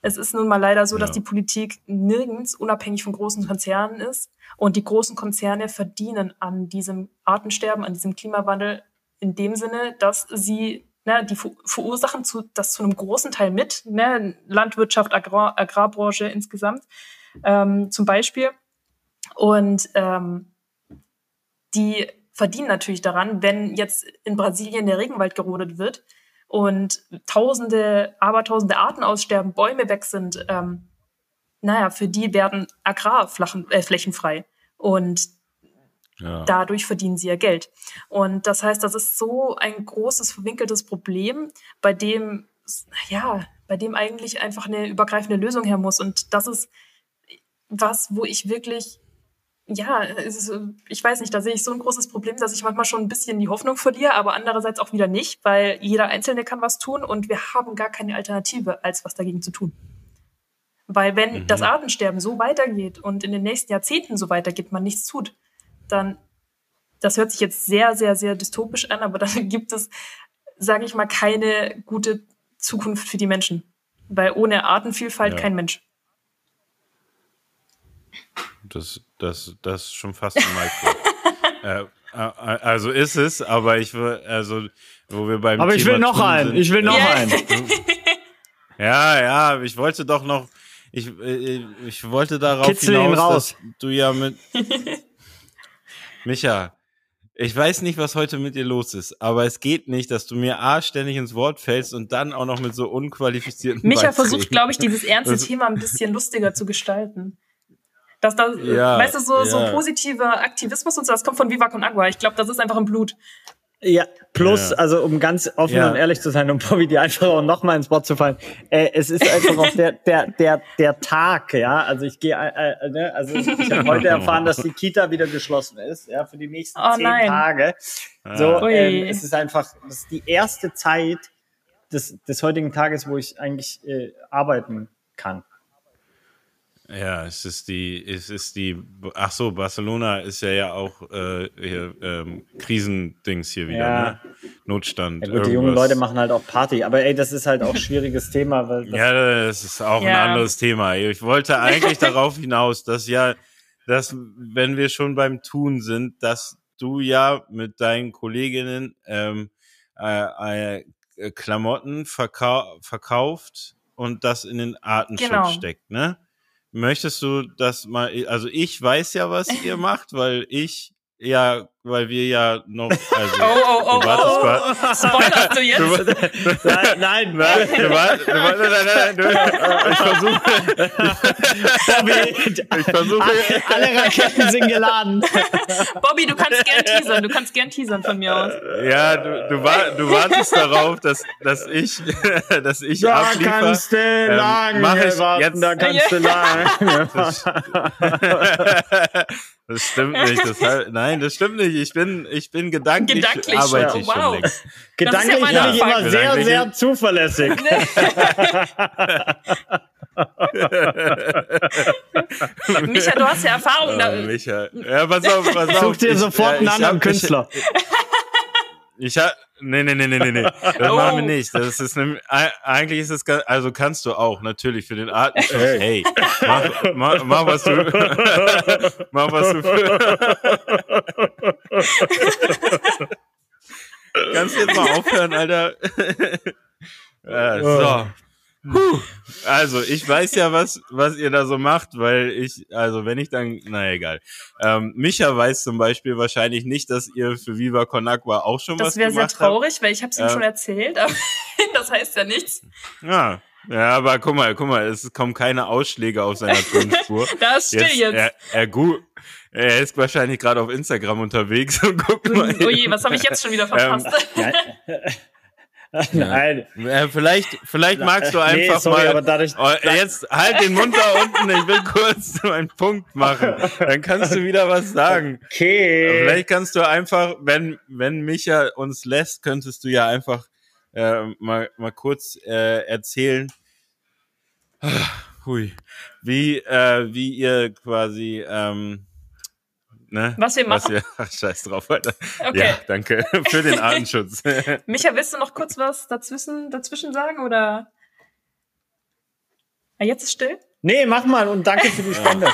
Es ist nun mal leider so, ja. dass die Politik nirgends unabhängig von großen Konzernen ist. Und die großen Konzerne verdienen an diesem Artensterben, an diesem Klimawandel in dem Sinne, dass sie ne, die verursachen zu, das zu einem großen Teil mit, ne, Landwirtschaft, Agrar, Agrarbranche insgesamt ähm, zum Beispiel. Und ähm, die verdienen natürlich daran, wenn jetzt in Brasilien der Regenwald gerodet wird, und tausende, abertausende Arten aussterben, Bäume weg sind, ähm, naja, für die werden Agrarflächen äh, Flächen frei. Und ja. dadurch verdienen sie ja Geld. Und das heißt, das ist so ein großes, verwinkeltes Problem, bei dem, ja, bei dem eigentlich einfach eine übergreifende Lösung her muss. Und das ist was, wo ich wirklich ja, ist, ich weiß nicht, da sehe ich so ein großes Problem, dass ich manchmal schon ein bisschen die Hoffnung verliere, aber andererseits auch wieder nicht, weil jeder Einzelne kann was tun und wir haben gar keine Alternative, als was dagegen zu tun. Weil wenn mhm. das Artensterben so weitergeht und in den nächsten Jahrzehnten so weitergeht, man nichts tut, dann, das hört sich jetzt sehr, sehr, sehr dystopisch an, aber [LAUGHS] dann gibt es, sage ich mal, keine gute Zukunft für die Menschen. Weil ohne Artenvielfalt ja. kein Mensch. Das, das, das ist schon fast ein Micro. [LAUGHS] äh, äh, also ist es, aber ich will, also, wo wir beim Aber Thema ich will noch einen, sind, ich will noch yeah. einen. [LAUGHS] Ja, ja, ich wollte doch noch, ich, ich, ich wollte darauf Kitzel hinaus, raus. dass du ja mit, [LAUGHS] Micha, ich weiß nicht, was heute mit dir los ist, aber es geht nicht, dass du mir A ständig ins Wort fällst und dann auch noch mit so unqualifizierten Micha Beiträgen. versucht, glaube ich, dieses ernste Thema ein bisschen lustiger zu gestalten. Dass das, ja, weißt du, so, ja. so positiver Aktivismus und so, das kommt von Viva Con Agua. Ich glaube, das ist einfach im Blut. Ja, plus, ja. also um ganz offen ja. und ehrlich zu sein, um Bobby die einfach auch nochmal ins Wort zu fallen, äh, es ist einfach auch der, der, der, der Tag, ja. Also ich gehe, äh, äh, ne? also ich habe heute erfahren, dass die Kita wieder geschlossen ist, ja, für die nächsten oh, zehn nein. Tage. So, ähm, es ist einfach, das ist die erste Zeit des, des heutigen Tages, wo ich eigentlich äh, arbeiten kann. Ja, es ist die, es ist die, ach so, Barcelona ist ja ja auch äh, hier, ähm, Krisendings hier wieder, ja. ne? Notstand. Ja, gut, die jungen Leute machen halt auch Party, aber ey, das ist halt auch ein schwieriges Thema, weil das Ja, das ist auch ja. ein anderes Thema. Ich wollte eigentlich darauf hinaus, dass ja, dass, wenn wir schon beim Tun sind, dass du ja mit deinen Kolleginnen ähm, äh, äh, Klamotten verkau verkauft und das in den Artenschutz genau. steckt, ne? Möchtest du das mal, also ich weiß ja, was ihr [LAUGHS] macht, weil ich ja weil wir ja noch. [LAUGHS] Also, oh, oh, oh, du wartest oh, grad- oh. Spoilerst du jetzt? Du, Nein, nein, [LAUGHS] Nein, du warst, du warst, nein, nein, nein, du, ich versuche, Bobby, ich versuche, alle, alle Raketen sind geladen. Bobby, du kannst gern teasern. Du kannst gern teasern von mir aus. ja, du, du, war, du wartest darauf, dass, dass ich, [LAUGHS] dass ich Da abliefer. kannst du Ähm, lange mach ich warten, jetzt- da kannst du lange Das stimmt nicht. Das, nein, das stimmt nicht. Ich bin, ich bin gedanklich, Gedanklich arbeite schon, ich oh, schon wow. längst. Gedanklich bin ich Anfang. immer sehr, sehr zuverlässig. [LAUGHS] [LAUGHS] Micha, du hast ja Erfahrung. Oh, Da, Micha. Ja, pass auf, pass auf. Such dir Ich- sofort ja, einen ich anderen Künstler. Ich, [LAUGHS] ich hab, nee, nee, nee, nee, nee, nee. [LAUGHS] Das Oh. machen wir nicht. Das ist nämlich, e- eigentlich ist es, also kannst du auch, natürlich, für den Artenschutz. [LAUGHS] Hey. Hey, mach, mach, mach was du, [LAUGHS] mach was du für, Kannst du jetzt mal aufhören, Alter? ja, so. Puh. Also, ich weiß ja, was, was ihr da so macht, weil ich, also wenn ich dann, na egal. Ähm, Micha weiß zum Beispiel wahrscheinlich nicht, dass ihr für Viva Con Agua auch schon was das wäre gemacht sehr traurig, weil ich habe es ihm Ja. schon erzählt, aber [LAUGHS] das heißt ja nichts. habt. Ja. ja, aber guck mal, guck mal, es kommen keine Ausschläge auf seiner [LAUGHS] Tonspur. Da ist still jetzt. Er, er, gu er ist wahrscheinlich gerade auf Instagram unterwegs [LAUGHS] und guckt mal. Oh je, was habe ich jetzt schon wieder verpasst? [LAUGHS] Nein. Ja, vielleicht, vielleicht magst du Nee, einfach sorry, mal. aber dadurch- Oh, jetzt halt den Mund da unten. Ich will kurz [LAUGHS] einen Punkt machen. Dann kannst du wieder was sagen. Okay. Vielleicht kannst du einfach, wenn wenn Micha uns lässt, könntest du ja einfach äh, mal mal kurz äh, erzählen. Ah, Hui, wie äh, wie ihr quasi ähm, ne? Was wir machen? ihr, ach, [LAUGHS] scheiß drauf, Alter. Okay. Ja, danke [LAUGHS] für den Artenschutz. [LAUGHS] Micha, willst du noch kurz was dazwischen, dazwischen sagen oder? Ah, jetzt ist still. Nee, mach mal und danke für die Spende.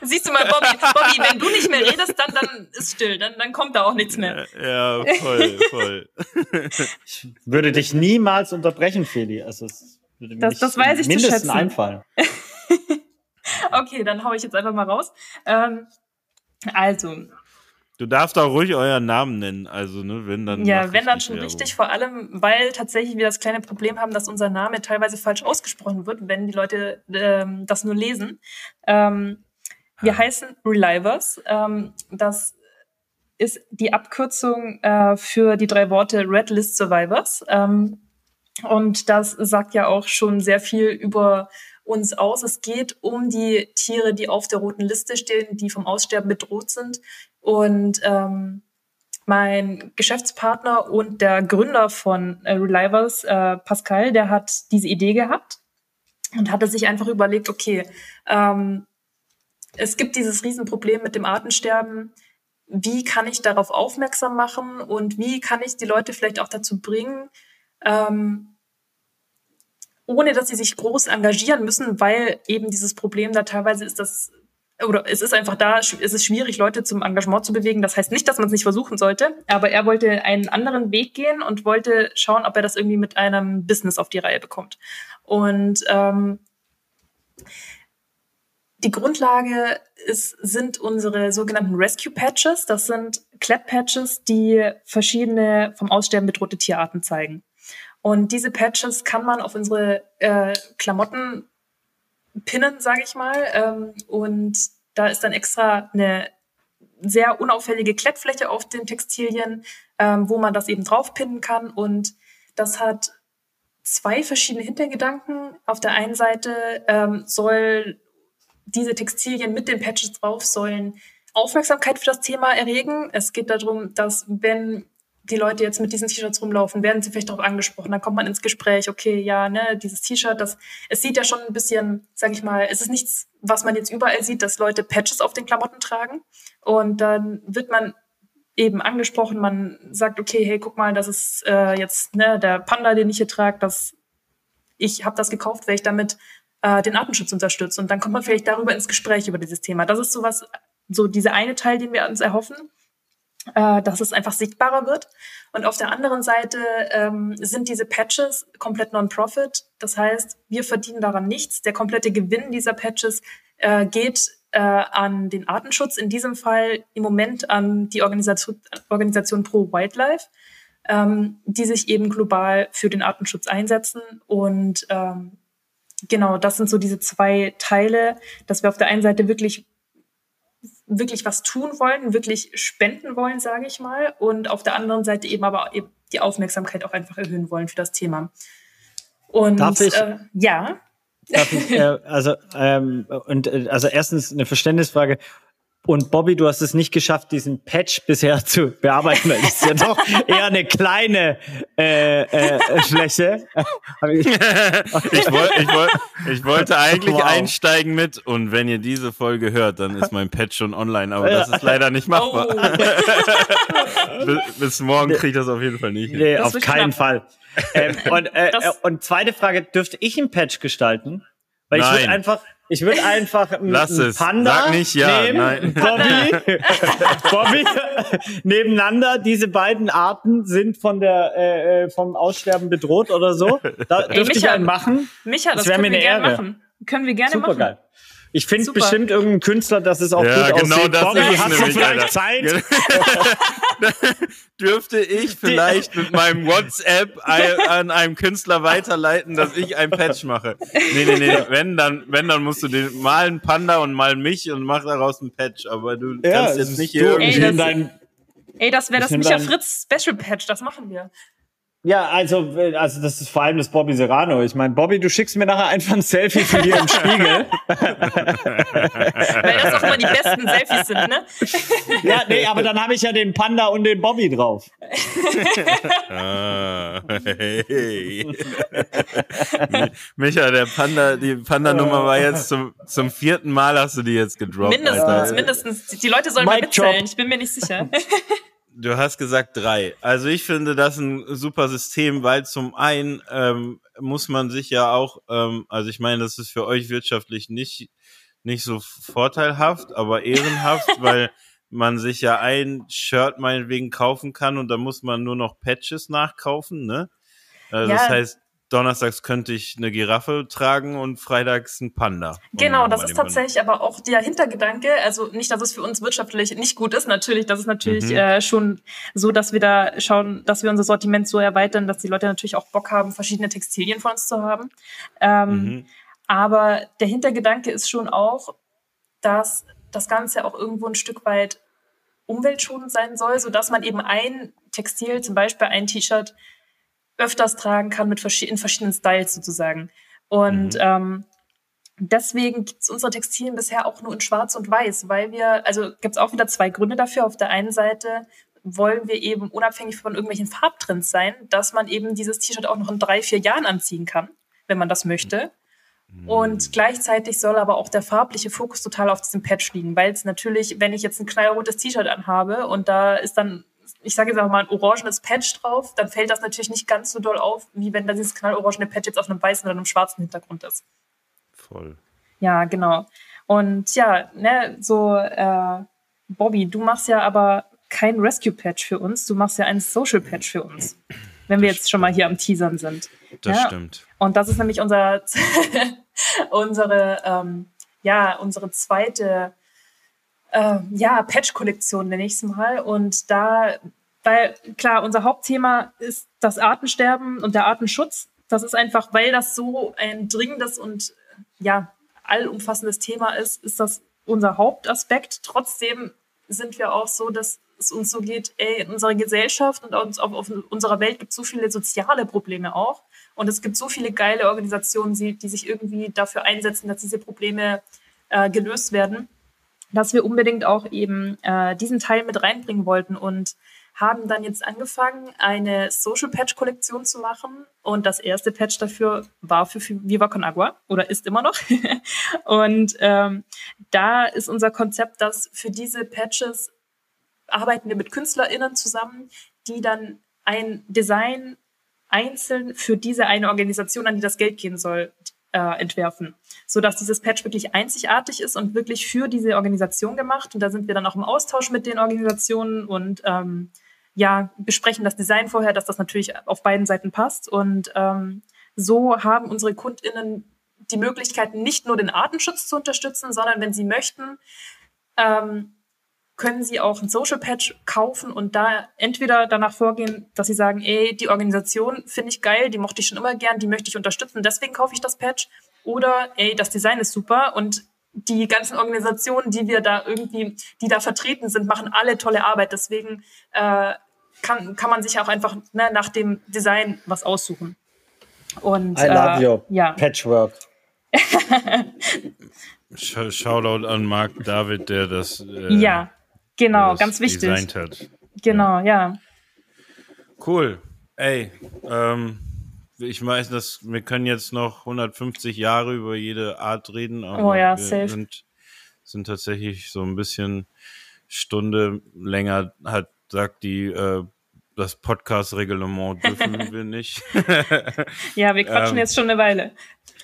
Siehst du mal, Bobby, Bobby, wenn du nicht mehr redest, dann, dann ist still, dann, dann kommt da auch nichts mehr. ja, voll, voll. Ich würde dich niemals unterbrechen, Feli. Also es würde mir Das- nicht das weiß ich zu mindestens einfallen. Okay, dann hau ich jetzt einfach mal raus. Ähm, also, Du darfst auch ruhig euren Namen nennen, also ne, wenn dann. ja, wenn dann schon Werbung. richtig, vor allem, weil tatsächlich wir das kleine Problem haben, dass unser Name teilweise falsch ausgesprochen wird, wenn die Leute ähm, das nur lesen. Ähm, wir heißen Relivers. Ähm, das ist die Abkürzung äh, für die drei Worte Red List Survivors. Ähm, und das sagt ja auch schon sehr viel über uns aus. Es geht um die Tiere, die auf der roten Liste stehen, die vom Aussterben bedroht sind. Und ähm, mein Geschäftspartner und der Gründer von äh, Relivers, äh, Pascal, der hat diese Idee gehabt und hatte sich einfach überlegt, okay, ähm, es gibt dieses Riesenproblem mit dem Artensterben. Wie kann ich darauf aufmerksam machen und wie kann ich die Leute vielleicht auch dazu bringen, ähm, ohne dass sie sich groß engagieren müssen, weil eben dieses Problem da teilweise ist, dass oder es ist einfach da, es ist schwierig, Leute zum Engagement zu bewegen. Das heißt nicht, dass man es nicht versuchen sollte, aber er wollte einen anderen Weg gehen und wollte schauen, ob er das irgendwie mit einem Business auf die Reihe bekommt. Und ähm, die Grundlage ist, sind unsere sogenannten Rescue Patches. Das sind Klettpatches, die verschiedene vom Aussterben bedrohte Tierarten zeigen. Und diese Patches kann man auf unsere äh, Klamotten pinnen, sage ich mal. Ähm, und da ist dann extra eine sehr unauffällige Klettfläche auf den Textilien, ähm, wo man das eben draufpinnen kann. Und das hat zwei verschiedene Hintergedanken. Auf der einen Seite ähm, soll diese Textilien mit den Patches drauf sollen Aufmerksamkeit für das Thema erregen. Es geht darum, dass wenn die Leute jetzt mit diesen T-Shirts rumlaufen, werden sie vielleicht darauf angesprochen, dann kommt man ins Gespräch, okay, ja, ne, dieses T-Shirt, das, es sieht ja schon ein bisschen, sag ich mal, es ist nichts, was man jetzt überall sieht, dass Leute Patches auf den Klamotten tragen. Und dann wird man eben angesprochen, man sagt, okay, hey, guck mal, das ist äh, jetzt ne, der Panda, den ich hier trage, das, ich habe das gekauft, weil ich damit äh, den Artenschutz unterstütze. Und dann kommt man vielleicht darüber ins Gespräch über dieses Thema. Das ist sowas, so dieser eine Teil, den wir uns erhoffen äh, dass es einfach sichtbarer wird. Und auf der anderen Seite ähm, sind diese Patches komplett non-profit. Das heißt, wir verdienen daran nichts. Der komplette Gewinn dieser Patches äh, geht äh, an den Artenschutz, in diesem Fall im Moment an die Organisation, Organisation Pro Wildlife, ähm, die sich eben global für den Artenschutz einsetzen. Und ähm, genau, das sind so diese zwei Teile, dass wir auf der einen Seite wirklich wirklich was tun wollen, wirklich spenden wollen, sage ich mal, und auf der anderen Seite eben aber eben die Aufmerksamkeit auch einfach erhöhen wollen für das Thema. Und Darf ich? Äh, ja. Darf ich, äh, also ähm, und äh, also erstens eine Verständnisfrage. Und Bobby, du hast es nicht geschafft, diesen Patch bisher zu bearbeiten. Das ist ja doch [LAUGHS] eher eine kleine äh, äh, Fläche. [LAUGHS] ich, woll, ich, woll, ich wollte eigentlich wow. einsteigen mit, und wenn ihr diese Folge hört, dann ist mein Patch schon online, aber das ist leider nicht machbar. Oh. [LAUGHS] bis, bis, morgen kriege ich das auf jeden Fall nicht. Nee, auf keinen knapp. Fall. Ähm, und, äh, und zweite Frage, dürfte ich einen Patch gestalten? Weil Nein. ich würde einfach, ich würde einfach einen. Panda Sag nicht ja. nehmen, Nein. [LAUGHS] Bobby, [LAUGHS] Bobby, nebeneinander. Diese beiden Arten sind von der äh, äh vom Aussterben bedroht oder so. Da Ey, dürfte Micha, ich einen machen. Micha, das, das können wir gerne machen. Können wir gerne Super machen. Geil. Ich finde bestimmt irgendeinen Künstler, dass es auch ja, gut genau aussieht. Das Bobby, hast du vielleicht Alter. Zeit? [LAUGHS] Dürfte ich vielleicht mit meinem WhatsApp an einem Künstler weiterleiten, dass ich ein Patch mache? Nee, nee, nee. Wenn dann, wenn dann musst du den mal einen Panda und mal mich und mach daraus einen Patch. Aber du ja, kannst jetzt nicht hier irgendwie. Ey, das, ey, das wäre das Micha Fritz Special Patch. Das machen wir. Ja, also, also das ist vor allem das Bobby Serrano. Ich meine, Bobby, du schickst mir nachher einfach ein Selfie von dir im Spiegel. Weil das auch immer die besten Selfies sind, ne? ja, nee, aber dann habe ich ja den Panda und den Bobby drauf. ah, hey. Micha, der Panda, die Panda-Nummer war jetzt zum, zum vierten Mal hast du die jetzt gedroppt. Mindestens, Alter. mindestens. Die Leute sollen Mike mal mitzählen. Ich bin mir nicht sicher. Du hast gesagt drei. Also ich finde das ein super System, weil zum einen ähm, muss man sich ja auch, ähm, also ich meine, das ist für euch wirtschaftlich nicht nicht so vorteilhaft, aber ehrenhaft, [LAUGHS] weil man sich ja ein Shirt meinetwegen kaufen kann und da muss man nur noch Patches nachkaufen, ne? Also ja. Das heißt, donnerstags könnte ich eine Giraffe tragen und freitags ein Panda. Genau, das ist tatsächlich aber auch der Hintergedanke. Also nicht, dass es für uns wirtschaftlich nicht gut ist, natürlich. Das ist natürlich mhm. äh, schon so, dass wir da schauen, dass wir unser Sortiment so erweitern, dass die Leute natürlich auch Bock haben, verschiedene Textilien von uns zu haben. Ähm, mhm. Aber der Hintergedanke ist schon auch, dass das Ganze auch irgendwo ein Stück weit umweltschonend sein soll, so dass man eben ein Textil, zum Beispiel ein T-Shirt, öfters tragen kann mit vers in verschiedenen Styles sozusagen. Und mhm. ähm, deswegen gibt es unsere Textilien bisher auch nur in Schwarz und Weiß, weil wir, also gibt es auch wieder zwei Gründe dafür. Auf der einen Seite wollen wir eben unabhängig von irgendwelchen Farbtrends sein, dass man eben dieses T-Shirt auch noch in drei, vier Jahren anziehen kann, wenn man das möchte. Mhm. Und gleichzeitig soll aber auch der farbliche Fokus total auf diesem Patch liegen, weil es natürlich, wenn ich jetzt ein knallrotes T-Shirt anhabe und da ist dann ich sage jetzt auch mal ein orangenes Patch drauf, dann fällt das natürlich nicht ganz so doll auf, wie wenn da dieses knallorangene Patch jetzt auf einem weißen oder einem schwarzen Hintergrund ist. Voll. Ja, genau. Und ja, ne, so, äh, Bobby, du machst ja aber kein Rescue-Patch für uns, du machst ja ein Social-Patch für uns. Wenn wir das jetzt schon mal hier am Teasern sind. Das ja? stimmt. Und das ist nämlich unser, [LAUGHS] unsere, ähm, ja, unsere zweite äh, ja, Patch-Kollektion, nenne ich es mal. Und da, weil klar, unser Hauptthema ist das Artensterben und der Artenschutz. Das ist einfach, weil das so ein dringendes und ja, allumfassendes Thema ist, ist das unser Hauptaspekt. Trotzdem sind wir auch so, dass es uns so geht, ey, in unserer Gesellschaft und auf, auf, unserer Welt gibt es so viele soziale Probleme auch. Und es gibt so viele geile Organisationen, die, die sich irgendwie dafür einsetzen, dass diese Probleme äh, gelöst werden dass wir unbedingt auch eben äh, diesen Teil mit reinbringen wollten und haben dann jetzt angefangen, eine Social Patch Kollektion zu machen. Und das erste Patch dafür war für Viva Con Agua oder ist immer noch. [LAUGHS] und ähm, da ist unser Konzept, dass für diese Patches arbeiten wir mit KünstlerInnen zusammen, die dann ein Design einzeln für diese eine Organisation, an die das Geld gehen soll, äh, entwerfen, so dass dieses Patch wirklich einzigartig ist und wirklich für diese Organisation gemacht. Und da sind wir dann auch im Austausch mit den Organisationen und ähm, ja besprechen das Design vorher, dass das natürlich auf beiden Seiten passt. Und ähm, so haben unsere KundInnen die Möglichkeit, nicht nur den Artenschutz zu unterstützen, sondern wenn sie möchten, ähm, können sie auch ein Social Patch kaufen und da entweder danach vorgehen, dass sie sagen, ey, die Organisation finde ich geil, die mochte ich schon immer gern, die möchte ich unterstützen, deswegen kaufe ich das Patch. Oder, ey, das Design ist super und die ganzen Organisationen, die wir da irgendwie, die da vertreten sind, machen alle tolle Arbeit. Deswegen äh, kann, kann man sich auch einfach ne, nach dem Design was aussuchen. Und, I love äh, you. Ja. Patchwork. [LAUGHS] Sh- Shoutout an Mark David, der das, äh, ja, genau, ganz wichtig. designt hat. Genau, ja. Cool. Ey, ähm, ich weiß, dass wir können jetzt noch 150 Jahre über jede Art reden, aber Oh ja, wir safe. sind, sind tatsächlich so ein bisschen Stunde länger, hat, sagt die, äh, das Podcast-Reglement dürfen [LAUGHS] wir nicht. [LAUGHS] Ja, wir quatschen Ähm, jetzt schon eine Weile.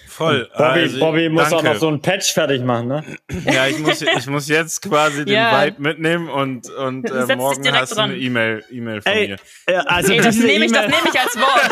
Voll. Bobby, also, Bobby muss auch danke. noch so ein Patch fertig machen, ne? [LAUGHS] Ja, ich muss, ich muss jetzt quasi den Ja. Vibe mitnehmen und, und äh, morgen hast du eine E-Mail, E-Mail von Ey, mir. äh, also Ey, das diese nehme ich, das E-Mail, nehme ich als Wort.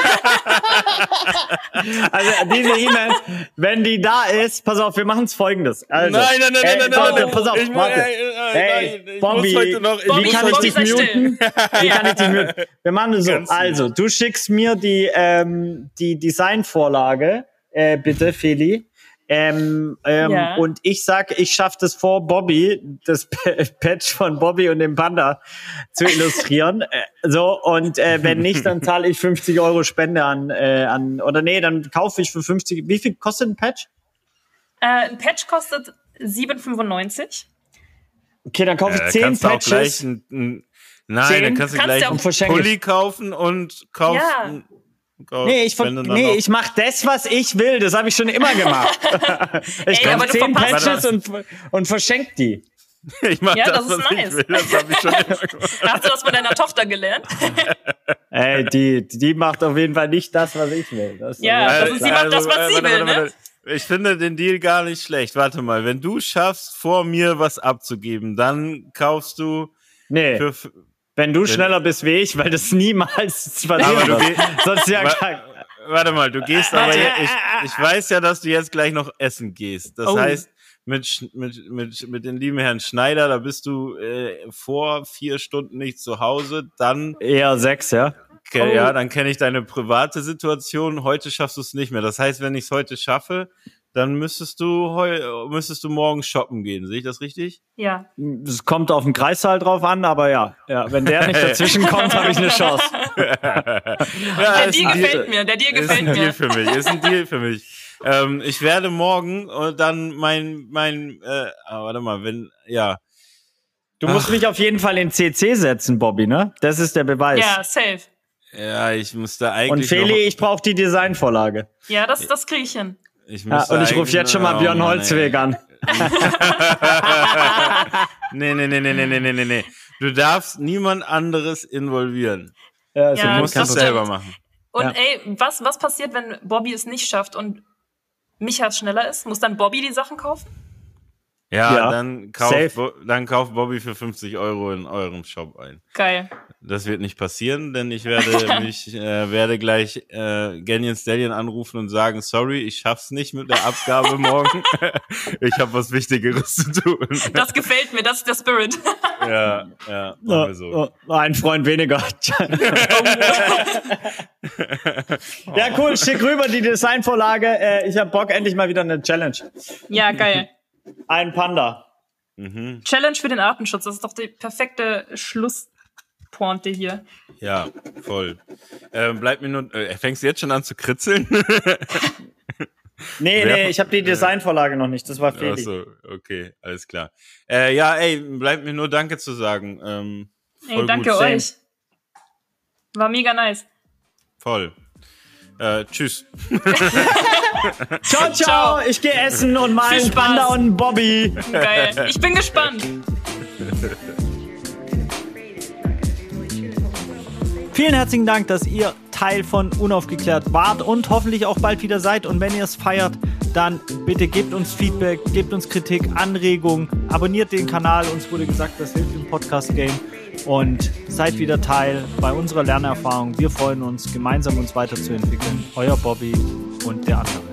also diese E-Mail, wenn die da ist, pass auf, wir machen es folgendes. Also, nein, nein, nein, äh, nein, nein, nein, nein. pass auf, ich warte. ey, Hey, nein, ich Bobby, muss heute noch, ich Bobby, muss kann ich heute dich muten? Wie kann ich dich muten? [LAUGHS] Wir machen es so. Ganz. Also, du schickst mir die, ähm, die Designvorlage, äh, bitte, Feli. Ähm, ähm, Ja. Und ich sag, ich schaff das vor Bobby, das Patch von Bobby und dem Panda zu illustrieren. äh, so, und äh, wenn nicht, dann zahle ich 50 Euro Spende an, äh, an, oder nee, dann kaufe ich für 50. Wie viel kostet ein Patch? Äh, ein Patch kostet 7,95. Okay, dann kaufe ich Äh, 10 kannst du auch gleich Patches. ein, ein, nein, Zehn? dann kannst du Kannst gleich du auch- einen. Pulli kaufen und kaufst. Ja. kaufst Nee, ich, nee, ich mach das, was ich will. Das habe ich schon immer gemacht. [LAUGHS] ich Ey, kaufe aber du 10 verpasst Patches und, und verschenk die. [LAUGHS] ich mach Ja, das, das ist was nice. ich will. Das habe ich schon. [LAUGHS] Hast du das von deiner Tochter gelernt? [LAUGHS] Ey, die, die macht auf jeden Fall nicht das, was ich will. Das ist Ja, das ist- sie macht das, was sie will, ne? Ich finde den Deal gar nicht schlecht. Warte mal, wenn du schaffst, vor mir was abzugeben, dann kaufst du Nee, für, wenn du schneller bist wie ich, weil das niemals geh- Sonst ja kein, Warte mal, du gehst aber ich, ich weiß ja, dass du jetzt gleich noch essen gehst. Das Oh. heißt, mit, Sch- mit, mit, mit dem lieben Herrn Schneider, da bist du äh, vor vier Stunden nicht zu Hause, dann eher sechs, ja. ke- Oh. ja, dann kenne ich deine private Situation. Heute schaffst du es nicht mehr. Das heißt, wenn ich es heute schaffe, dann müsstest du heu, müsstest du morgen shoppen gehen. Sehe ich das richtig? Ja. Es kommt auf den Kreissaal drauf an, aber ja, ja wenn der nicht dazwischen kommt, habe ich eine Chance. [LAUGHS] Ja, Der ist Deal ein gefällt mir, der Deal Ist gefällt ein Deal mir. für mich, ist ein Deal für mich. Ähm, ich werde morgen äh, dann mein, mein, äh, ah, warte mal, wenn, ja. Du musst Ach. mich auf jeden Fall in CC setzen, Bobby, ne? Das ist der Beweis. Ja, safe. Ja, ich muss da eigentlich. Und Feli, ich brauche die Designvorlage. Ja, das, das kriege ich hin. Ich ja, und ich rufe jetzt schon mal oh, Björn Holzweg an. [LAUGHS] nee, nee, nee, nee, nee, nee, nee, nee. Du darfst niemand anderes involvieren. Ja, also ja, du musst es selber machen. Und ja. ey, was, was passiert, wenn Bobby es nicht schafft und Micha schneller ist? Muss dann Bobby die Sachen kaufen? Ja, Ja, dann kauft, dann kauft Bobby für 50 Euro in eurem Shop ein. Geil. Das wird nicht passieren, denn ich werde [LAUGHS] mich, äh, werde gleich äh, Ganyan Stallion anrufen und sagen, sorry, ich schaff's nicht mit der Abgabe [LAUGHS] morgen. [LAUGHS] ich habe was Wichtigeres zu tun. Das gefällt mir, das ist der Spirit. ja, ja, machen wir so. oh, ein Freund weniger. ja, cool, schick rüber die Designvorlage. Äh, ich habe Bock, endlich mal wieder eine Challenge. ja, geil. Ein Panda. Mhm. Challenge für den Artenschutz, das ist doch die perfekte Schlusspointe hier. Ja, voll. Ähm, bleibt mir nur, äh, fängst du jetzt schon an zu kritzeln? [LAUGHS] Nee, Wer- nee, ich habe die Designvorlage noch nicht. Das war Feli. Achso, okay, alles klar. Äh, ja, ey, bleibt mir nur Danke zu sagen. Ähm, voll Ey, danke gut. euch. War mega nice. Voll. Äh, tschüss. [LAUGHS] [LAUGHS] Ciao, ciao, Ciao. Ich gehe essen und mal einen. Panda und einen Bobby. Geil. Ich bin gespannt. Vielen herzlichen Dank, dass ihr Teil von Unaufgeklärt wart und hoffentlich auch bald wieder seid. Und wenn ihr es feiert, dann bitte gebt uns Feedback, gebt uns Kritik, Anregungen, abonniert den Kanal. Uns wurde gesagt, das hilft im Podcast-Game. Und seid wieder Teil bei unserer Lernerfahrung. Wir freuen uns, gemeinsam uns weiterzuentwickeln. Euer Bobby und der andere.